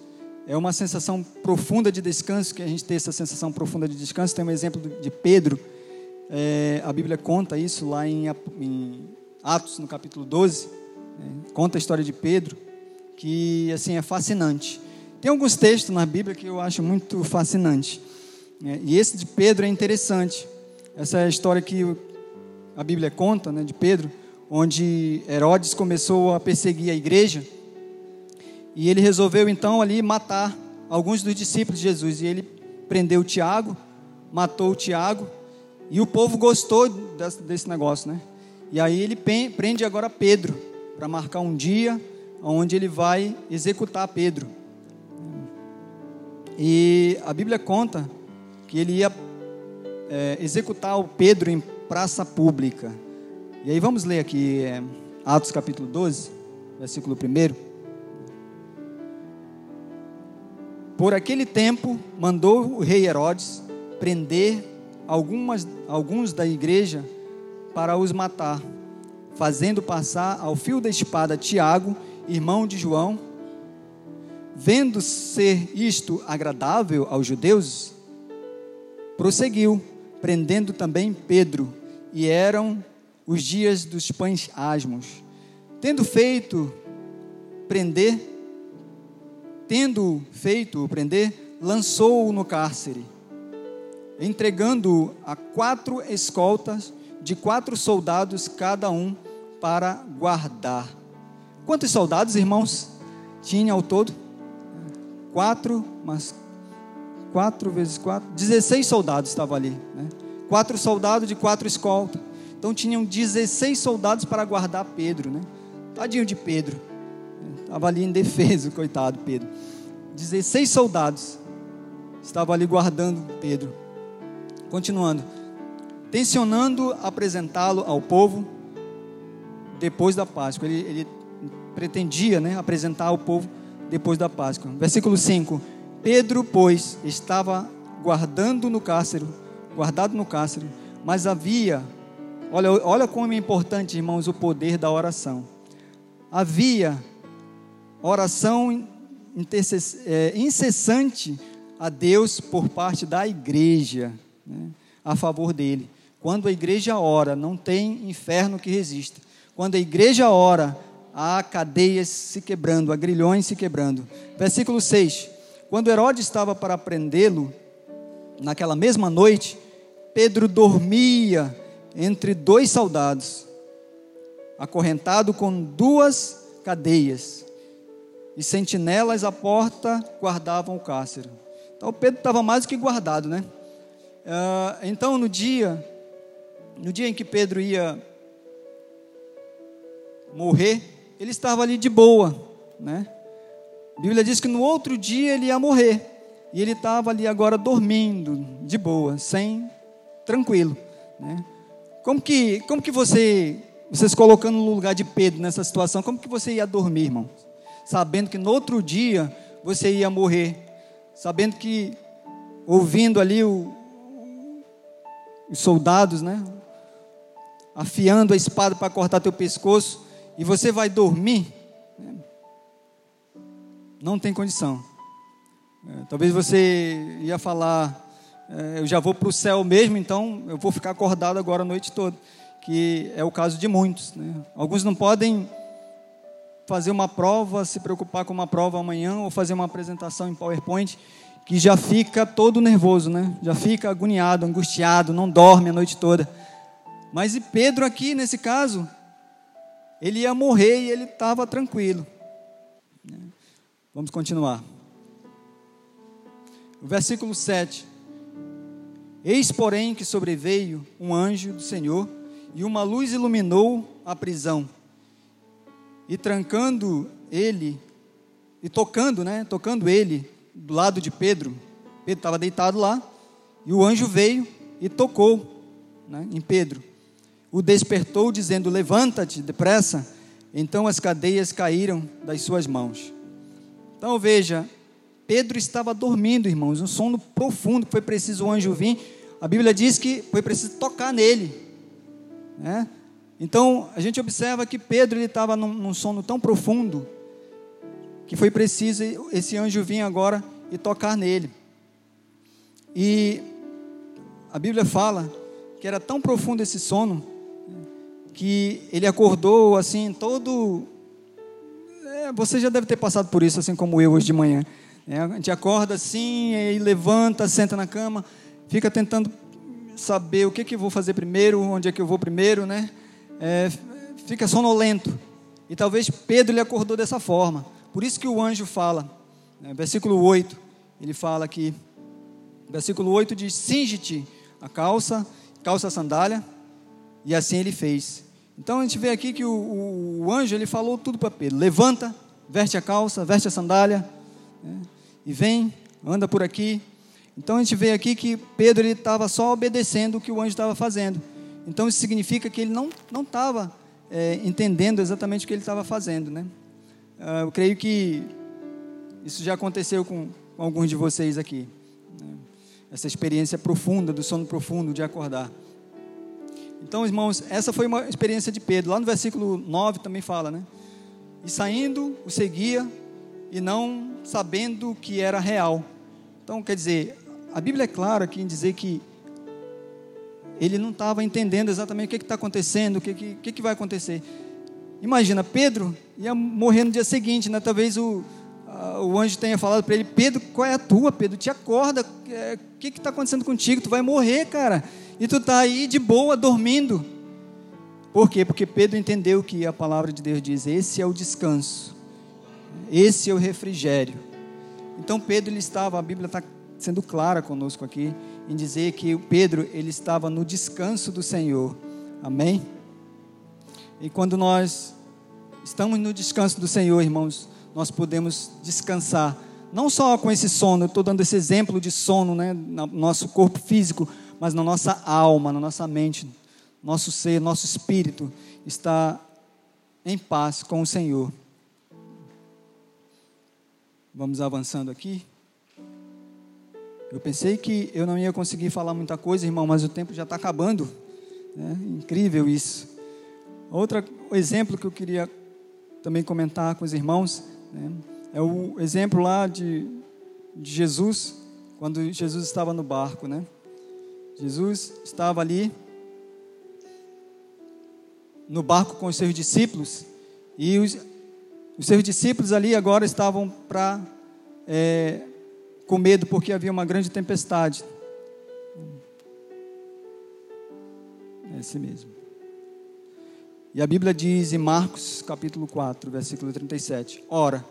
é uma sensação profunda de descanso, que a gente tem essa sensação profunda de descanso. Tem um exemplo de Pedro, é, a Bíblia conta isso lá em, em Atos, no capítulo 12, né, conta a história de Pedro, que assim é fascinante. Tem alguns textos na Bíblia que eu acho muito fascinante. É, e esse de Pedro é interessante. Essa é a história que a Bíblia conta, né, de Pedro, onde Herodes começou a perseguir a igreja. E ele resolveu então ali matar alguns dos discípulos de Jesus. E ele prendeu Tiago, matou Tiago. E o povo gostou desse, negócio, né? E aí ele prende agora Pedro para marcar um dia onde ele vai executar Pedro. E a Bíblia conta que ele ia é, executar o Pedro em praça pública. E aí vamos ler aqui é, Atos capítulo 12, versículo 1. Por aquele tempo, mandou o rei Herodes prender algumas, alguns da igreja para os matar, fazendo passar ao fio da espada Tiago, irmão de João. vendo ser isto agradável aos judeus, prosseguiu, prendendo também Pedro, e eram os dias dos pães asmos. Tendo feito prender, tendo feito prender, lançou-o no cárcere, entregando-o a quatro escoltas de quatro soldados cada um para guardar. Quantos soldados, irmãos, tinha ao todo? Quatro, mas quatro vezes quatro, dezesseis soldados estavam ali. Né? Quatro soldados de quatro escoltas. Então tinham 16 soldados para guardar Pedro, né? Tadinho de Pedro. Estava ali indefeso, coitado Pedro. 16 soldados estavam ali guardando Pedro. Continuando. Tensionando apresentá-lo ao povo depois da Páscoa. Ele, ele pretendia né, apresentar ao povo depois da Páscoa. Versículo 5: Pedro, pois, estava guardando no cárcere, guardado no cárcere, mas havia, olha, olha como é importante, irmãos, o poder da oração. Havia oração é, incessante a Deus por parte da igreja, né, a favor dele. Quando a igreja ora, não tem inferno que resista. Quando a igreja ora, há cadeias se quebrando, há grilhões se quebrando. Versículo 6: Quando Herodes estava para prendê-lo, naquela mesma noite, Pedro dormia entre dois soldados, acorrentado com duas cadeias, e sentinelas à porta guardavam o cárcere. Então Pedro estava mais do que guardado, né? Ah, então no dia, no dia em que Pedro ia morrer, ele estava ali de boa, né? A Bíblia diz que no outro dia ele ia morrer. E ele estava ali agora dormindo, de boa, sem, tranquilo, né? Como que, como que você, vocês colocando no lugar de Pedro nessa situação, como que você ia dormir, irmão? Sabendo que no outro dia você ia morrer, sabendo que, ouvindo ali o, os soldados, né? Afiando a espada para cortar teu pescoço, e você vai dormir? Não tem condição. É, talvez você ia falar, é, eu já vou para o céu mesmo, então eu vou ficar acordado agora a noite toda, que é o caso de muitos. Né? Alguns não podem fazer uma prova, se preocupar com uma prova amanhã ou fazer uma apresentação em PowerPoint, que já fica todo nervoso, né? Já fica agoniado, angustiado, não dorme a noite toda. Mas e Pedro aqui nesse caso, ele ia morrer e ele estava tranquilo. Vamos continuar. O versículo 7. Eis, porém, que sobreveio um anjo do Senhor, e uma luz iluminou a prisão. E trancando ele, e tocando, né? Tocando ele do lado de Pedro. Pedro estava deitado lá, e o anjo veio e tocou né, em Pedro o despertou, dizendo: Levanta-te depressa. Então as cadeias caíram das suas mãos. Então veja, Pedro estava dormindo, irmãos, um sono profundo, foi preciso o anjo vir. A Bíblia diz que foi preciso tocar nele. Né? Então a gente observa que Pedro ele estava num, num sono tão profundo que foi preciso esse anjo vir agora e tocar nele. E a Bíblia fala que era tão profundo esse sono que ele acordou assim, todo. Você já deve ter passado por isso, assim como eu hoje de manhã. É, a gente acorda assim, e levanta, senta na cama, fica tentando saber o que, que eu vou fazer primeiro, onde é que eu vou primeiro, né? É, fica sonolento. E talvez Pedro ele acordou dessa forma. Por isso que o anjo fala, né, versículo 8, ele fala aqui, versículo 8 diz: Cinge-te a calça, calça a sandália, e assim ele fez. Então a gente vê aqui que o, o anjo ele falou tudo para Pedro: levanta, veste a calça, veste a sandália, né, e vem, anda por aqui. Então a gente vê aqui que Pedro ele estava só obedecendo o que o anjo estava fazendo. Então isso significa que ele não não estava é, entendendo exatamente o que ele estava fazendo, né? Ah, eu creio que isso já aconteceu com, com alguns de vocês aqui. Né? Essa experiência profunda do sono profundo de acordar. Então, irmãos, essa foi uma experiência de Pedro. Lá no versículo 9 também fala, né? E saindo, o seguia e não sabendo que era real. Então, quer dizer, a Bíblia é clara aqui em dizer que ele não estava entendendo exatamente o que está acontecendo, o que, que, que vai acontecer. Imagina, Pedro ia morrer no dia seguinte, né? talvez o, a, o anjo tenha falado para ele: Pedro, qual é a tua? Pedro, te acorda, é, o que está acontecendo contigo? Tu vai morrer, cara, e tu está aí de boa, dormindo. Por quê? Porque Pedro entendeu que a palavra de Deus diz: esse é o descanso, esse é o refrigério. Então Pedro ele estava, a Bíblia está sendo clara conosco aqui em dizer que Pedro ele estava no descanso do Senhor. Amém? E quando nós estamos no descanso do Senhor, irmãos, nós podemos descansar. Não só com esse sono, eu estou dando esse exemplo de sono, né, no nosso corpo físico, mas na nossa alma, na nossa mente, nosso ser, nosso espírito está em paz com o Senhor. Vamos avançando aqui. Eu pensei que eu não ia conseguir falar muita coisa, irmão, mas o tempo já está acabando. É incrível isso. Outro exemplo que eu queria também comentar com os irmãos né, é o exemplo lá de, de Jesus, quando Jesus estava no barco. Né? Jesus estava ali no barco com os seus discípulos e os, os seus discípulos ali agora estavam para é, com medo porque havia uma grande tempestade. É esse mesmo. E a Bíblia diz em Marcos, capítulo 4, versículo 37: Ora,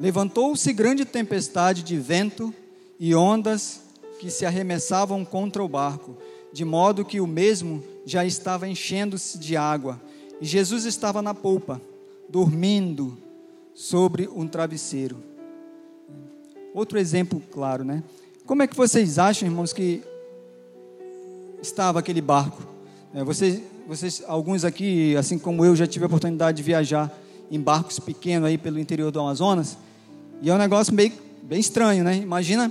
levantou-se grande tempestade de vento e ondas que se arremessavam contra o barco, de modo que o mesmo já estava enchendo-se de água. E Jesus estava na polpa, dormindo sobre um travesseiro. Outro exemplo claro, né? Como é que vocês acham, irmãos, que estava aquele barco? É, vocês, vocês, alguns aqui, assim como eu, já tive a oportunidade de viajar em barcos pequenos aí pelo interior do Amazonas, e é um negócio meio, bem estranho, né? Imagina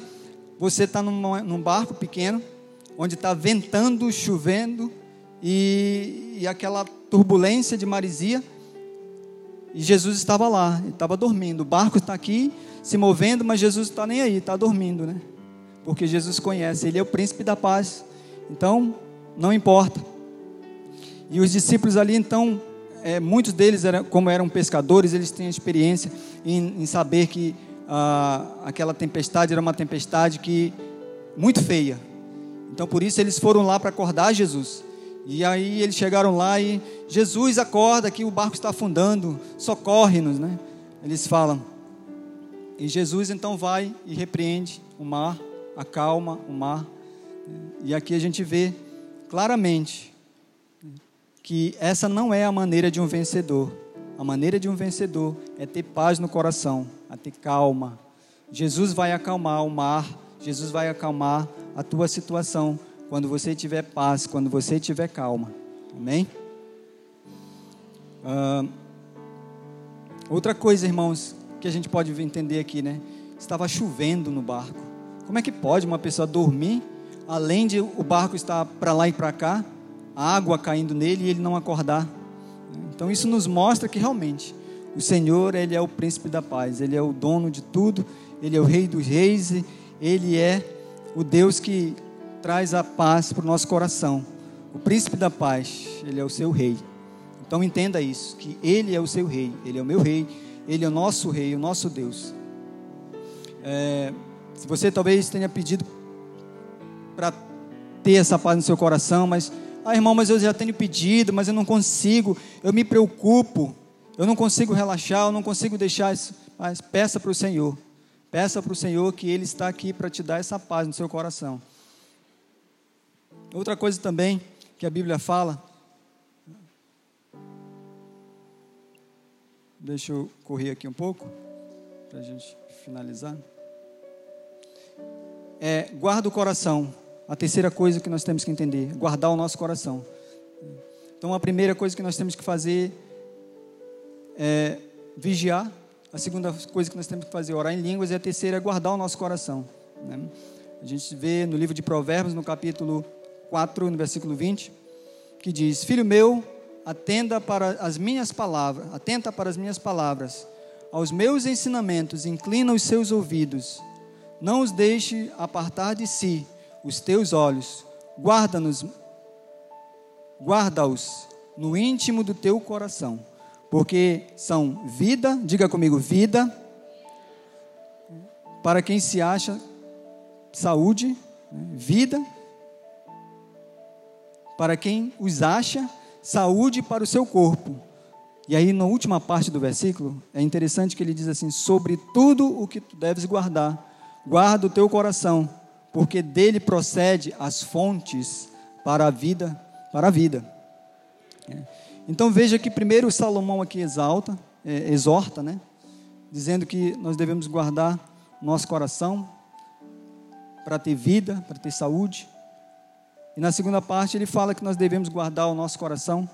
você estar tá num, barco pequeno, onde está ventando, chovendo, e, e aquela turbulência de maresia, e Jesus estava lá, estava dormindo. O barco está aqui se movendo, mas Jesus está nem aí, está dormindo, né? Porque Jesus conhece, ele é o príncipe da paz. Então, não importa. E os discípulos ali, então, é, muitos deles, eram, como eram pescadores, eles têm experiência em, em saber que ah, aquela tempestade era uma tempestade que muito feia. Então, por isso, eles foram lá para acordar Jesus. E aí eles chegaram lá e Jesus acorda que o barco está afundando, socorre-nos, né? Eles falam. E Jesus então vai e repreende o mar, acalma o mar. E aqui a gente vê claramente que essa não é a maneira de um vencedor. A maneira de um vencedor é ter paz no coração, a ter calma. Jesus vai acalmar o mar, Jesus vai acalmar a tua situação quando você tiver paz, quando você tiver calma. Amém? Uh, outra coisa, irmãos, que a gente pode entender aqui, né? Estava chovendo no barco. Como é que pode uma pessoa dormir, além de o barco estar para lá e para cá, água caindo nele e ele não acordar? Então isso nos mostra que realmente o Senhor, ele é o príncipe da paz, ele é o dono de tudo, ele é o rei dos reis, ele é o Deus que traz a paz para o nosso coração. O príncipe da paz, ele é o seu rei. Então entenda isso, que ele é o seu rei, ele é o meu rei, ele é o nosso rei, o nosso Deus. É, se você talvez tenha pedido para ter essa paz no seu coração, mas, ah, irmão, mas eu já tenho pedido, mas eu não consigo, eu me preocupo, eu não consigo relaxar, eu não consigo deixar isso. Mas peça para o Senhor, peça para o Senhor que Ele está aqui para te dar essa paz no seu coração. Outra coisa também que a Bíblia fala, deixa eu correr aqui um pouco, para a gente finalizar. É, guarda o coração. A terceira coisa que nós temos que entender, guardar o nosso coração. Então, a primeira coisa que nós temos que fazer é vigiar. A segunda coisa que nós temos que fazer é orar em línguas. E a terceira é guardar o nosso coração. Né? A gente vê no livro de Provérbios, no capítulo 4, no versículo 20, que diz: Filho meu, atenda para as minhas palavras, atenta para as minhas palavras, aos meus ensinamentos, inclina os seus ouvidos. Não os deixe apartar de si os teus olhos. Guarda-nos, guarda-os no íntimo do teu coração, porque são vida, diga comigo, vida, para quem se acha saúde, né, vida, para quem os acha saúde para o seu corpo. E aí, na última parte do versículo, é interessante que ele diz assim: sobre tudo o que tu deves guardar, guarda o teu coração, porque dele procede as fontes para a vida, para a vida. É. Então veja que primeiro Salomão aqui exalta, é, exorta, né? Dizendo que nós devemos guardar nosso coração para ter vida, para ter saúde. E na segunda parte ele fala que nós devemos guardar o nosso coração,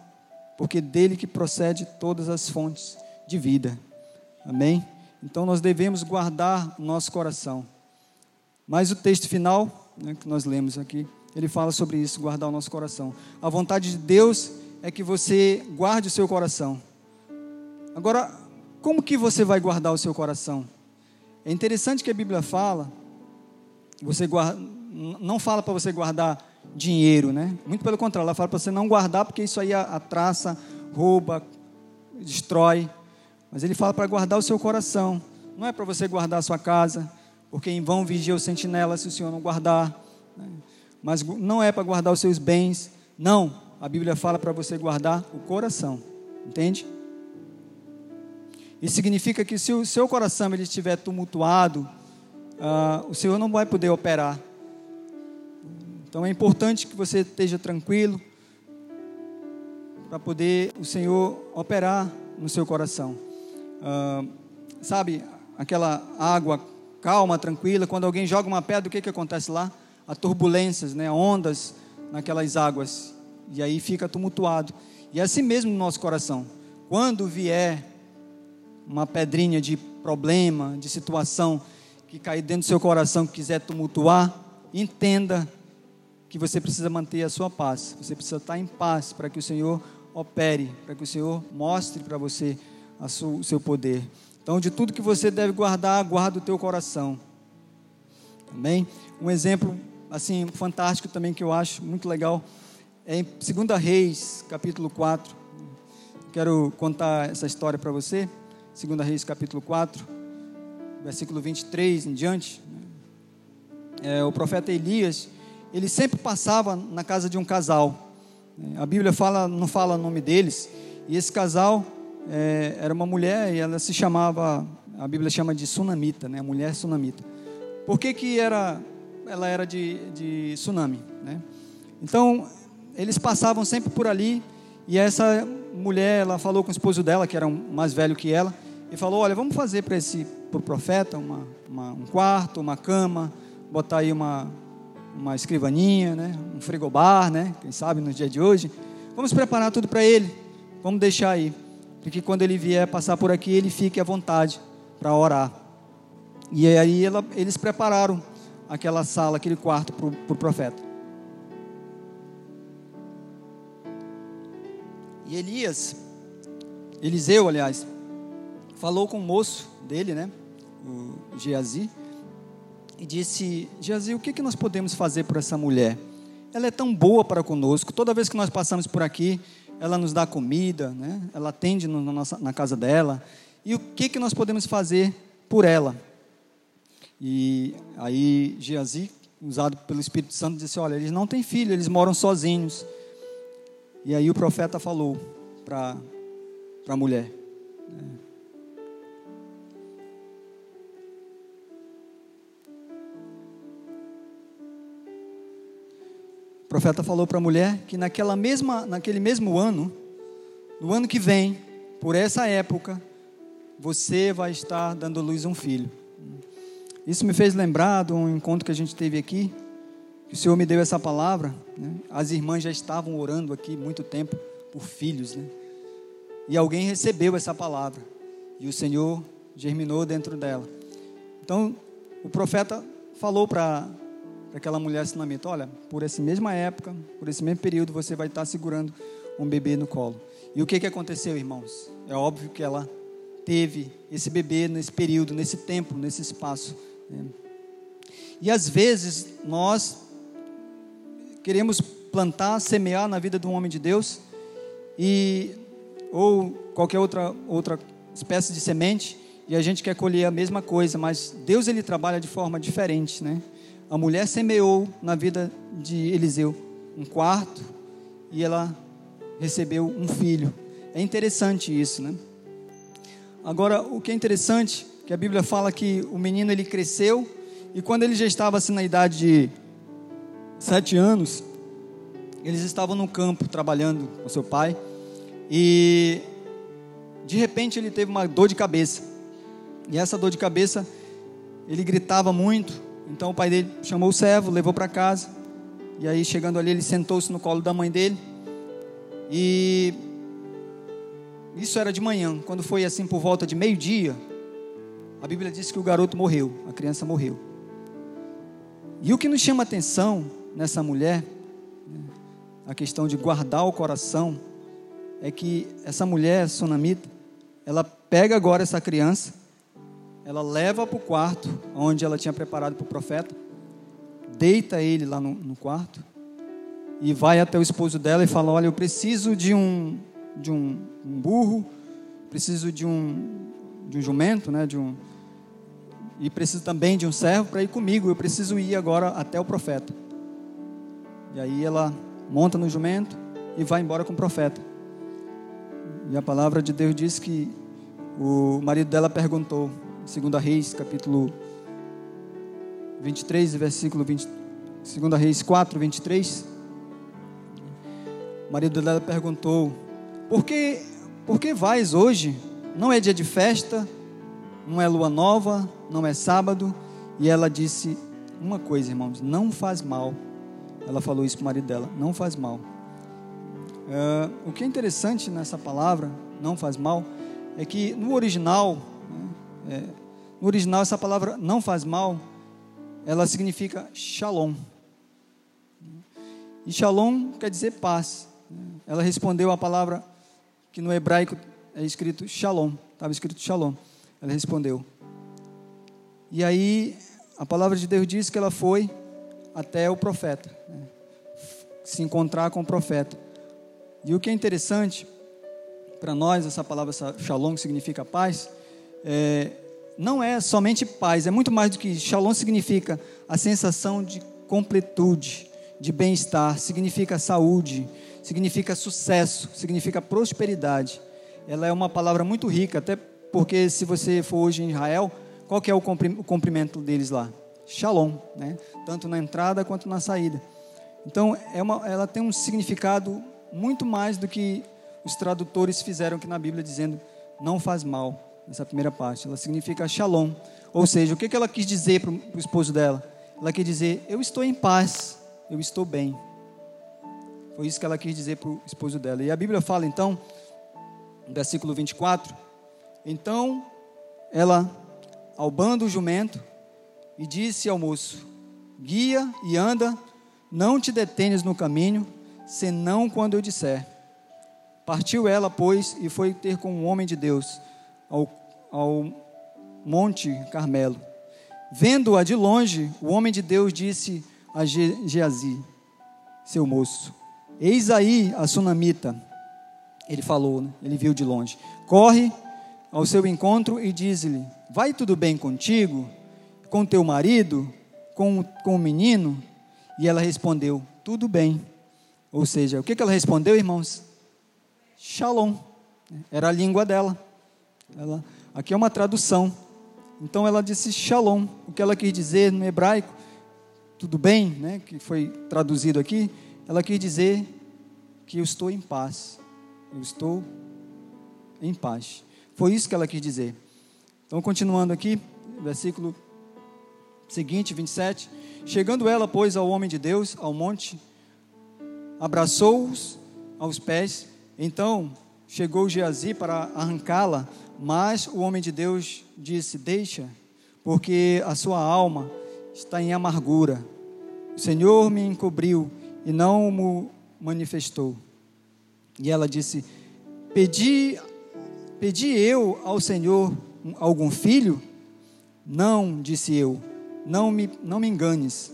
porque dele que procede todas as fontes de vida. Amém? Então nós devemos guardar o nosso coração. Mas o texto final, né, que nós lemos aqui, ele fala sobre isso, guardar o nosso coração. A vontade de Deus é que você guarde o seu coração. Agora, como que você vai guardar o seu coração? É interessante que a Bíblia fala, você guarda, não fala para você guardar dinheiro, né? Muito pelo contrário, ela fala para você não guardar, porque isso aí atraça, rouba, destrói. Mas ele fala para guardar o seu coração. Não é para você guardar a sua casa, porque em vão vigia o sentinela se o Senhor não guardar. Né? Mas não é para guardar os seus bens. Não, a Bíblia fala para você guardar o coração. Entende? Isso significa que se o seu coração ele estiver tumultuado, uh, o Senhor não vai poder operar. Então é importante que você esteja tranquilo para poder o Senhor operar no seu coração. Uh, sabe, aquela água calma, tranquila, quando alguém joga uma pedra, o que, que acontece lá? Há turbulências, né? ondas naquelas águas, e aí fica tumultuado. E é assim mesmo no nosso coração. Quando vier uma pedrinha de problema, de situação que cair dentro do seu coração, que quiser tumultuar, entenda que você precisa manter a sua paz. Você precisa estar em paz para que o Senhor opere, para que o Senhor mostre para você o seu poder. Então, de tudo que você deve guardar, guarda o teu coração. Amém? Um exemplo assim fantástico também que eu acho muito legal em 2 Reis, capítulo 4. Quero contar essa história para você. 2 Reis, capítulo 4, versículo 23 em diante. É, o profeta Elias ele sempre passava na casa de um casal. A Bíblia fala, não fala o nome deles. E esse casal é, era uma mulher e ela se chamava, a Bíblia chama de sunamita, né? Mulher sunamita. Por que, que era, ela era de, de tsunami, né? Então, eles passavam sempre por ali e essa mulher, ela falou com o esposo dela, que era um, mais velho que ela, e falou: Olha, vamos fazer para esse pro profeta uma, uma, um quarto, uma cama, botar aí uma, uma escrivaninha, né? um frigobar, né? quem sabe no dia de hoje. Vamos preparar tudo para ele. Vamos deixar aí. Para que quando ele vier passar por aqui, ele fique à vontade para orar. E aí ela, eles prepararam aquela sala, aquele quarto para o pro profeta. E Elias, Eliseu, aliás, falou com o moço dele, né? O Geazi e disse: Geazi, o que, que nós podemos fazer por essa mulher? Ela é tão boa para conosco, toda vez que nós passamos por aqui, ela nos dá comida, né? ela atende no, na, nossa, na casa dela. E o que, que nós podemos fazer por ela? E aí Geazi, usado pelo Espírito Santo, disse: Olha, eles não têm filho, eles moram sozinhos. E aí o profeta falou para a mulher: né? O profeta falou para a mulher que naquela mesma, naquele mesmo ano, no ano que vem, por essa época, você vai estar dando luz a um filho. Isso me fez lembrar de um encontro que a gente teve aqui, que o Senhor me deu essa palavra. Né? As irmãs já estavam orando aqui muito tempo por filhos, né? E alguém recebeu essa palavra e o Senhor germinou dentro dela. Então, o profeta falou para aquela mulher sinamita, olha, por essa mesma época, por esse mesmo período, você vai estar segurando um bebê no colo. E o que, que aconteceu, irmãos? É óbvio que ela teve esse bebê nesse período, nesse tempo, nesse espaço. Né? E às vezes nós queremos plantar, semear na vida de um homem de Deus e ou qualquer outra outra espécie de semente e a gente quer colher a mesma coisa, mas Deus ele trabalha de forma diferente, né? A mulher semeou na vida de Eliseu um quarto e ela recebeu um filho. É interessante isso, né? Agora, o que é interessante, que a Bíblia fala que o menino ele cresceu e quando ele já estava assim na idade de sete anos, eles estavam no campo trabalhando com seu pai e de repente ele teve uma dor de cabeça. E essa dor de cabeça, ele gritava muito. Então o pai dele chamou o servo, levou para casa. E aí chegando ali, ele sentou-se no colo da mãe dele. E isso era de manhã. Quando foi assim por volta de meio-dia, a Bíblia diz que o garoto morreu, a criança morreu. E o que nos chama atenção nessa mulher, né, a questão de guardar o coração, é que essa mulher sonamita, ela pega agora essa criança, ela leva para o quarto onde ela tinha preparado para o profeta, deita ele lá no, no, quarto e vai até o esposo dela e fala: Olha, eu preciso de um, de um, um burro, preciso de um, de um jumento, né, de um, e preciso também de um servo para ir comigo. Eu preciso ir agora até o profeta. E aí ela monta no jumento e vai embora com o profeta. E a palavra de Deus diz que o marido dela perguntou, Segunda Reis, capítulo 23, versículo 20, Segunda Reis 4, 23. O marido dela perguntou: Por que, por que vais hoje? Não é dia de festa, não é lua nova, não é sábado. E ela disse uma coisa, irmãos: Não faz mal. Ela falou isso para o marido dela: Não faz mal. Uh, o que é interessante nessa palavra, não faz mal, é que no original, né, é, no original essa palavra não faz mal, ela significa shalom. E shalom quer dizer paz. Ela respondeu a palavra que no hebraico é escrito shalom, estava escrito shalom. Ela respondeu. E aí a palavra de Deus diz que ela foi até o profeta, né, se encontrar com o profeta. E o que é interessante para nós, essa palavra shalom, que significa paz, é, não é somente paz, é muito mais do que shalom significa a sensação de completude, de bem-estar, significa saúde, significa sucesso, significa prosperidade. Ela é uma palavra muito rica, até porque se você for hoje em Israel, qual que é o cumprimento deles lá? Shalom, né? tanto na entrada quanto na saída. Então, é uma, ela tem um significado muito mais do que os tradutores fizeram aqui na Bíblia, dizendo não faz mal, essa primeira parte. Ela significa shalom. Ou seja, o que ela quis dizer para o esposo dela? Ela quis dizer: Eu estou em paz, eu estou bem. Foi isso que ela quis dizer para o esposo dela. E a Bíblia fala então, no versículo 24: Então ela, albando o jumento, e disse ao moço: Guia e anda, não te detenhas no caminho, senão quando eu disser. Partiu ela, pois, e foi ter com um homem de Deus ao, ao Monte Carmelo. Vendo-a de longe, o homem de Deus disse a Geazi, seu moço: Eis aí a sunamita. Ele falou, né? ele viu de longe. Corre ao seu encontro e diz-lhe: Vai tudo bem contigo? Com teu marido? Com, com o menino? E ela respondeu: Tudo bem. Ou seja, o que, ela respondeu, irmãos? Shalom. Era a língua dela. Ela, aqui é uma tradução. Então ela disse Shalom. O que ela quis dizer no hebraico, tudo bem, né, que foi traduzido aqui, ela quis dizer que eu estou em paz. Eu estou em paz. Foi isso que ela quis dizer. Então, continuando aqui, versículo seguinte, 27. Chegando ela, pois, ao homem de Deus, ao monte, abraçou-os aos pés. Então chegou Geazi para arrancá-la, mas o homem de Deus disse: Deixa, porque a sua alma está em amargura. O Senhor me encobriu e não me manifestou. E ela disse: Pedi Pedi eu ao Senhor algum filho? Não, disse eu, não me, não me enganes.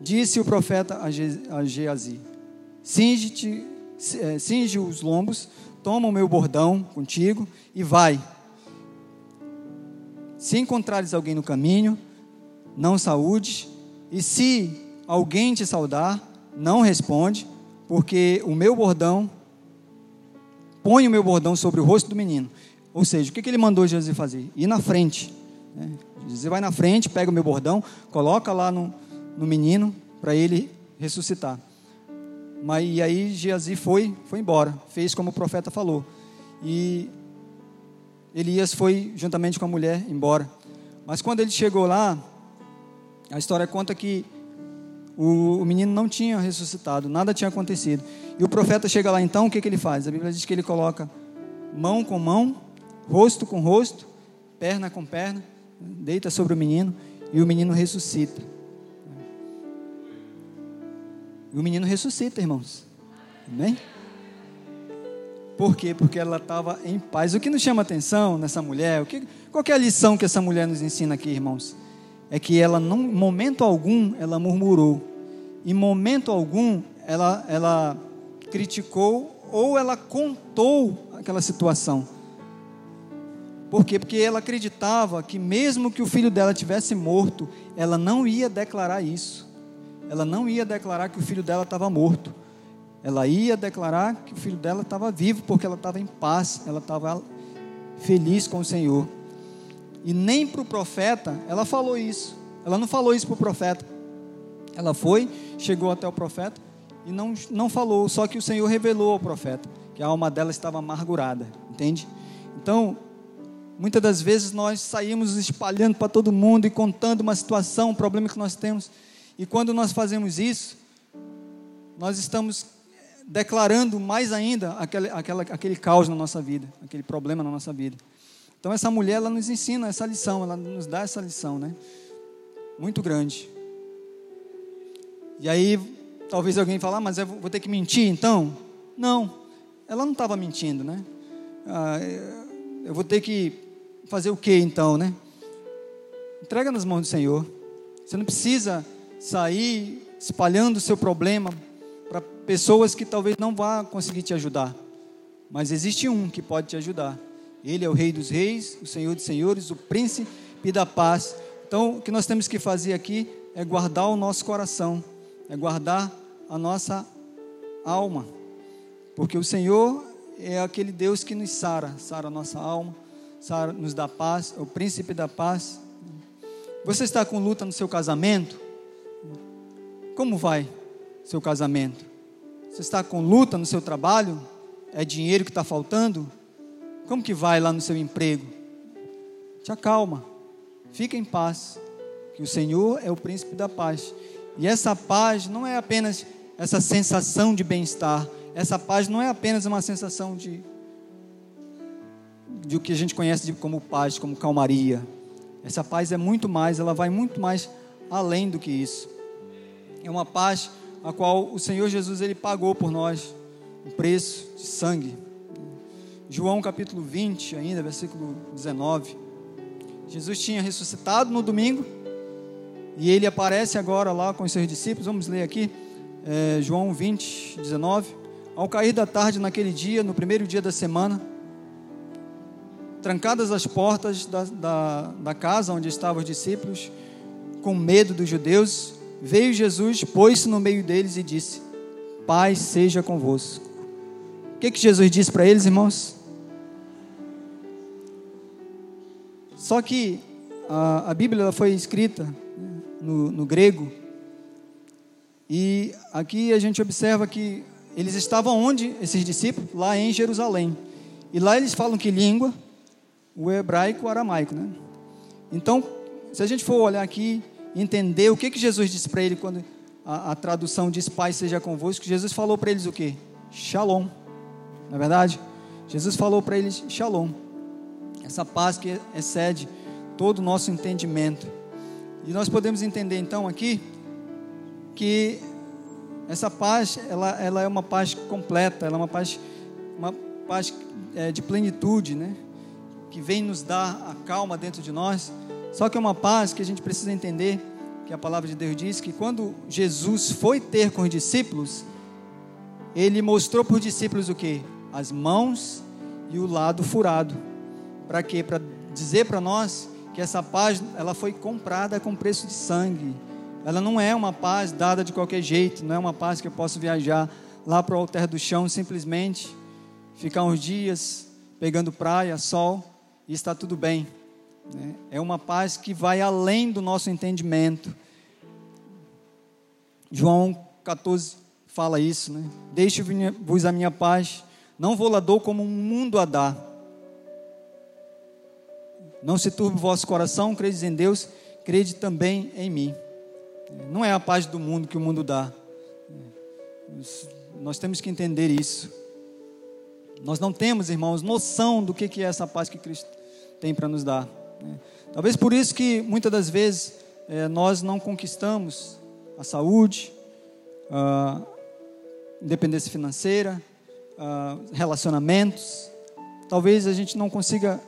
Disse o profeta a Geazi: Singe-te, eh, cinge os lombos, toma o meu bordão contigo e vai. Se encontrares alguém no caminho, não saúdes, e se alguém te saudar, não responde, porque o meu bordão, põe o meu bordão sobre o rosto do menino. Ou seja, o que, que ele mandou Jesus fazer? Ir na frente. Né? Vai na frente, pega o meu bordão, coloca lá no, no menino para ele ressuscitar. Mas e aí Geazi foi, foi embora, fez como o profeta falou. E Elias foi juntamente com a mulher embora. Mas quando ele chegou lá, a história conta que o, o, menino não tinha ressuscitado, nada tinha acontecido. E o profeta chega lá então, o que, que ele faz? A Bíblia diz que ele coloca mão com mão, rosto com rosto, perna com perna, deita sobre o menino e o menino ressuscita. E o menino ressuscita, irmãos. Amém? Por quê? Porque ela estava em paz. O que nos chama atenção nessa mulher, o que, qual é a lição que essa mulher nos ensina aqui, irmãos? É que ela, em momento algum, ela murmurou. Em momento algum, ela, ela criticou ou ela contou aquela situação. Por quê? Porque ela acreditava que mesmo que o filho dela tivesse morto, ela não ia declarar isso ela não ia declarar que o filho dela estava morto. Ela ia declarar que o filho dela estava vivo, porque ela estava em paz, ela estava feliz com o Senhor. E nem para o profeta ela falou isso. Ela não falou isso para o profeta. Ela foi, chegou até o profeta e não, não falou. Só que o Senhor revelou ao profeta que a alma dela estava amargurada. Entende? Então, muitas das vezes nós saímos espalhando para todo mundo e contando uma situação, um problema que nós temos. E quando nós fazemos isso, nós estamos declarando mais ainda aquele, aquela, aquele caos na nossa vida, aquele problema na nossa vida. Então essa mulher, ela nos ensina essa lição, ela nos dá essa lição, né? Muito grande. E aí, talvez alguém fale, ah, mas eu vou ter que mentir então? Não, ela não estava mentindo, né? Ah, eu vou ter que fazer o que então, né? Entrega nas mãos do Senhor. Você não precisa sair espalhando o seu problema para pessoas que talvez não vá conseguir te ajudar. Mas existe um que pode te ajudar. Ele é o Rei dos Reis, o Senhor dos Senhores, o Príncipe da Paz. Então, o que nós temos que fazer aqui é guardar o nosso coração, é guardar a nossa alma, porque o Senhor é aquele Deus que nos sara, sara a nossa alma, sara, nos dá paz, é o Príncipe da Paz. Você está com luta no seu casamento? Como vai seu casamento? Você está com luta no seu trabalho? É dinheiro que está faltando? Como que vai lá no seu emprego? Te acalma, fica em paz, que o Senhor é o príncipe da paz. E essa paz não é apenas essa sensação de bem-estar, essa paz não é apenas uma sensação de de o que a gente conhece como paz, como calmaria. Essa paz é muito mais, ela vai muito mais além do que isso é uma paz a qual o Senhor Jesus ele pagou por nós um preço de sangue. João capítulo 20, ainda, versículo 19. Jesus tinha ressuscitado no domingo e ele aparece agora lá com os seus discípulos. Vamos ler aqui, é, João 20, 19. Ao cair da tarde naquele dia, no primeiro dia da semana, trancadas as portas da, da, da casa onde estavam os discípulos, com medo dos judeus, Veio Jesus, pôs-se no meio deles e disse: Paz seja convosco. O que, que Jesus disse para eles, irmãos? Só que a, a Bíblia foi escrita né, no, no grego, e aqui a gente observa que eles estavam onde, esses discípulos? Lá em Jerusalém. E lá eles falam que língua? O hebraico o aramaico, né? Então, se a gente for olhar aqui, entender o que, que Jesus disse para ele quando a, a, tradução diz Pai seja convosco. Jesus falou para eles o que? Shalom. Na é verdade? Jesus falou para eles Shalom. Essa paz que excede todo o nosso entendimento. E nós podemos entender então aqui que essa paz, ela, ela é uma paz completa, ela é uma paz, uma paz é, de plenitude, né? Que vem nos dar a calma dentro de nós. Só que é uma paz que a gente precisa entender que a palavra de Deus diz que quando Jesus foi ter com os discípulos, ele mostrou para os discípulos o que? As mãos e o lado furado. Para quê? Para dizer para nós que essa paz ela foi comprada com preço de sangue. Ela não é uma paz dada de qualquer jeito, não é uma paz que eu posso viajar lá para o altar do chão simplesmente ficar uns dias pegando praia, sol e está tudo bem. Né? É uma paz que vai além do nosso entendimento. João 14 fala isso, né? Deixe-vos a minha paz, não vou lá dou como um mundo a dá. Não se turbe o vosso coração, credes em Deus, crede também em mim. Não é a paz do mundo que o mundo dá. Nós temos que entender isso. Nós não temos, irmãos, noção do que é essa paz que Cristo tem para nos dar. Talvez por isso que muitas das vezes é, nós não conquistamos a saúde, a independência financeira, relacionamentos. Talvez a gente não consiga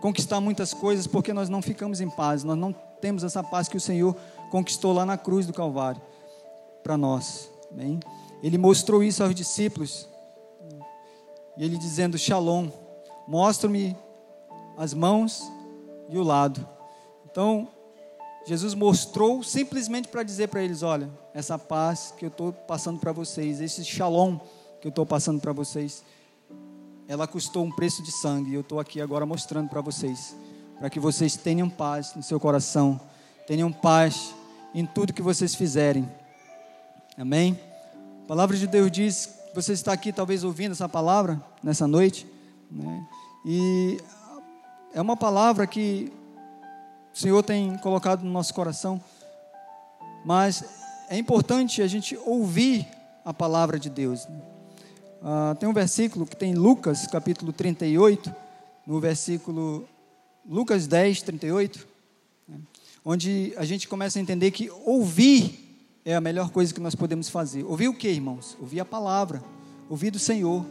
conquistar muitas coisas porque nós não ficamos em paz, nós não temos essa paz que o Senhor conquistou lá na cruz do Calvário para nós. Bem? Ele mostrou isso aos discípulos, e ele dizendo: Shalom, mostra-me as mãos e o lado. Então, Jesus mostrou simplesmente para dizer para eles: olha, essa paz que eu estou passando para vocês, esse shalom que eu estou passando para vocês, ela custou um preço de sangue. E eu estou aqui agora mostrando para vocês, para que vocês tenham paz no seu coração, tenham paz em tudo que vocês fizerem. Amém? A palavra de Deus diz, você está aqui talvez ouvindo essa palavra nessa noite, né? e é uma palavra que o Senhor tem colocado no nosso coração, mas é importante a gente ouvir a palavra de Deus. Uh, tem um versículo que tem em Lucas, capítulo 38, no versículo Lucas 10, 38, né, onde a gente começa a entender que ouvir é a melhor coisa que nós podemos fazer. Ouvir o que, irmãos? Ouvir a palavra, ouvir do Senhor.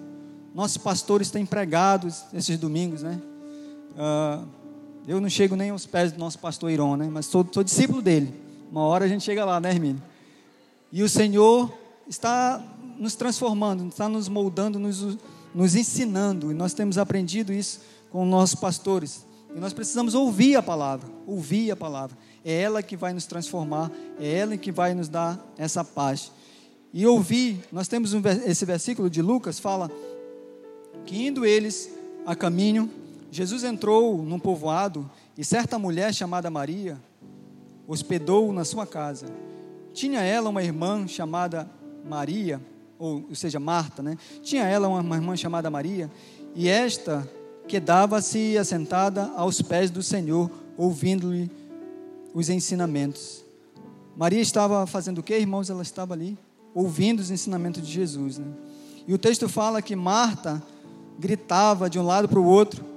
Nossos pastores têm pregado esses domingos, né? Uh, eu não chego nem aos pés do nosso pastor Iron, né? Mas sou, sou discípulo dele. Uma hora a gente chega lá, né, Hermínio? E o Senhor está nos transformando, está nos moldando, nos, nos ensinando. E nós temos aprendido isso com nossos pastores. E nós precisamos ouvir a palavra, ouvir a palavra. É ela que vai nos transformar, é ela que vai nos dar essa paz. E ouvir, nós temos um, esse versículo de Lucas, fala que indo eles a caminho, Jesus entrou num povoado e certa mulher chamada Maria hospedou na sua casa. Tinha ela uma irmã chamada Maria, ou, ou seja, Marta, né? Tinha ela uma, uma irmã chamada Maria, e esta quedava-se assentada aos pés do Senhor, ouvindo-lhe os ensinamentos. Maria estava fazendo o que, irmãos? Ela estava ali ouvindo os ensinamentos de Jesus. Né? E o texto fala que Marta gritava de um lado para o outro.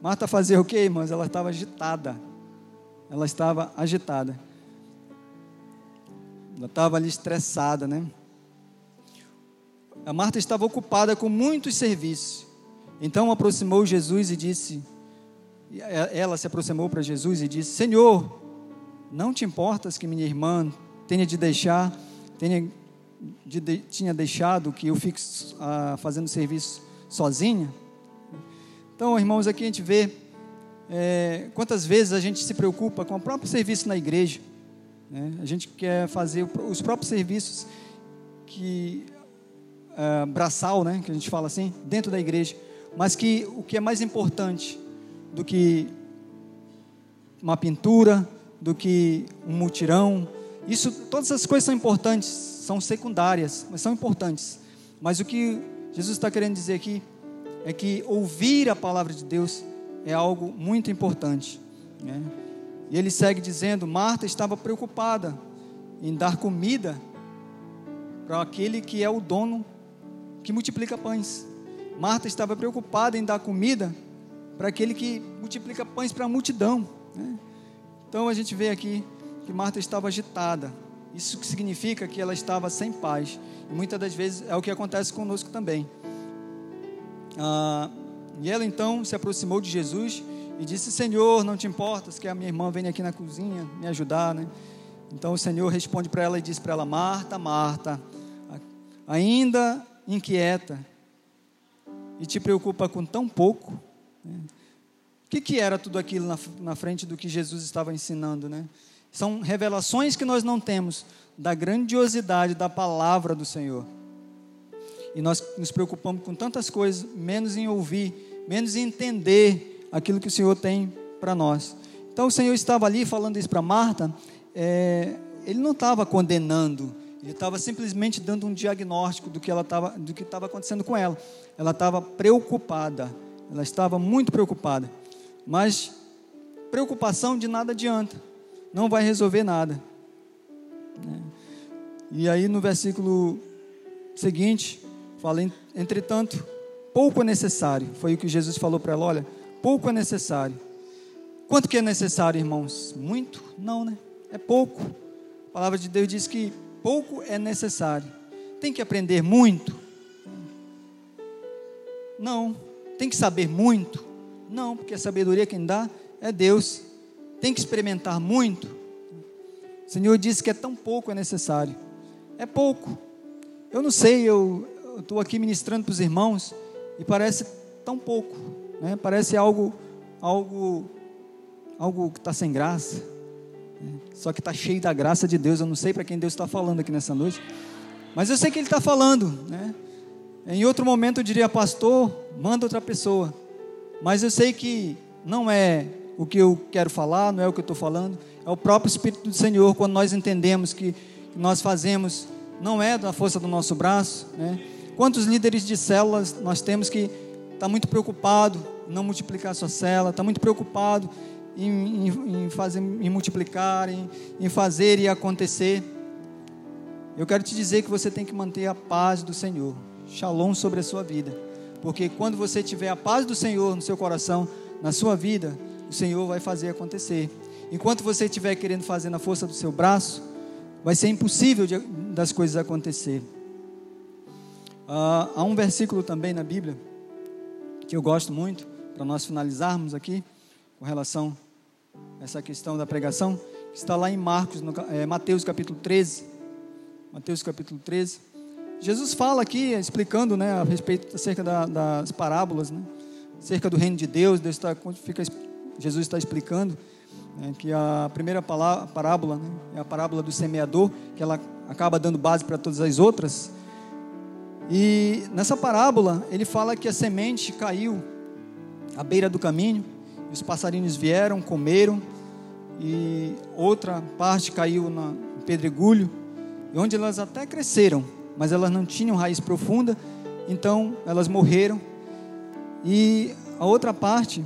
Marta fazia o que, irmãos? Ela estava agitada. Ela estava agitada. Ela estava ali estressada, né? A Marta estava ocupada com muitos serviços. Então aproximou Jesus e disse: Ela se aproximou para Jesus e disse: Senhor, não te importas que minha irmã tenha de deixar, tenha, de, de, tinha deixado que eu fique ah, fazendo serviço sozinha? Então, irmãos, aqui a gente vê é, quantas vezes a gente se preocupa com o próprio serviço na igreja. Né? A gente quer fazer os próprios serviços que uh, braçal, né, que a gente fala assim, dentro da igreja, mas que o que é mais importante do que uma pintura, do que um mutirão, isso, todas essas coisas são importantes, são secundárias, mas são importantes. Mas o que Jesus está querendo dizer aqui é que ouvir a palavra de Deus é algo muito importante. Né? E ele segue dizendo: Marta estava preocupada em dar comida para aquele que é o dono que multiplica pães. Marta estava preocupada em dar comida para aquele que multiplica pães para a multidão. Né? Então a gente vê aqui que Marta estava agitada. Isso significa que ela estava sem paz. E muitas das vezes é o que acontece conosco também. Ah, e ela então se aproximou de Jesus e disse: Senhor, não te importas que a minha irmã venha aqui na cozinha me ajudar, né? Então o Senhor responde para ela e diz para ela: Marta, Marta, ainda inquieta e te preocupa com tão pouco. Né? O que, que era tudo aquilo na, na frente do que Jesus estava ensinando, né? São revelações que nós não temos da grandiosidade da palavra do Senhor. E nós nos preocupamos com tantas coisas, menos em ouvir, menos em entender aquilo que o Senhor tem para nós. Então o Senhor estava ali falando isso para Marta, é, ele não estava condenando, ele estava simplesmente dando um diagnóstico do que ela estava, do que estava acontecendo com ela. Ela estava preocupada, ela estava muito preocupada. Mas preocupação de nada adianta, não vai resolver nada. Né? E aí no versículo seguinte, fala: entretanto, pouco é necessário. Foi o que Jesus falou para ela: olha, pouco é necessário. Quanto que é necessário, irmãos? Muito? Não, né? É pouco. A palavra de Deus diz que pouco é necessário. Tem que aprender muito? Não. Tem que saber muito? Não, porque a sabedoria quem dá é Deus. Tem que experimentar muito? O Senhor disse que é tão pouco é necessário. É pouco. Eu não sei, eu estou aqui ministrando para os irmãos e parece tão pouco, né? Parece algo, algo, algo que está sem graça. Né? Só que está cheio da graça de Deus. Eu não sei para quem Deus está falando aqui nessa noite, mas eu sei que Ele está falando, né? Em outro momento eu diria, pastor, manda outra pessoa. Mas eu sei que não é o que eu quero falar, não é o que eu estou falando, é o próprio Espírito do Senhor, quando nós entendemos que nós fazemos não é da força do nosso braço. Né? Quantos líderes de células nós temos que está muito preocupado em não multiplicar a sua célula, está muito preocupado em, em, em, fazer, em multiplicar, em, em fazer e acontecer. Eu quero te dizer que você tem que manter a paz do Senhor, shalom sobre a sua vida. Porque quando você tiver a paz do Senhor no seu coração, na sua vida, o Senhor vai fazer acontecer. Enquanto você estiver querendo fazer na força do seu braço, vai ser impossível de, das coisas acontecer. Ah, há um versículo também na Bíblia que eu gosto muito, para nós finalizarmos aqui, com relação a essa questão da pregação, que está lá em Marcos, no, é, Mateus capítulo 13. Mateus capítulo 13. Jesus fala aqui, explicando né, a respeito acerca da, das parábolas, né, acerca do reino de Deus. Deus está, fica, Jesus está explicando né, que a primeira parábola né, é a parábola do semeador, que ela acaba dando base para todas as outras. E nessa parábola, ele fala que a semente caiu à beira do caminho, e os passarinhos vieram, comeram, e outra parte caiu no pedregulho, onde elas até cresceram mas elas não tinham raiz profunda, então elas morreram. E a outra parte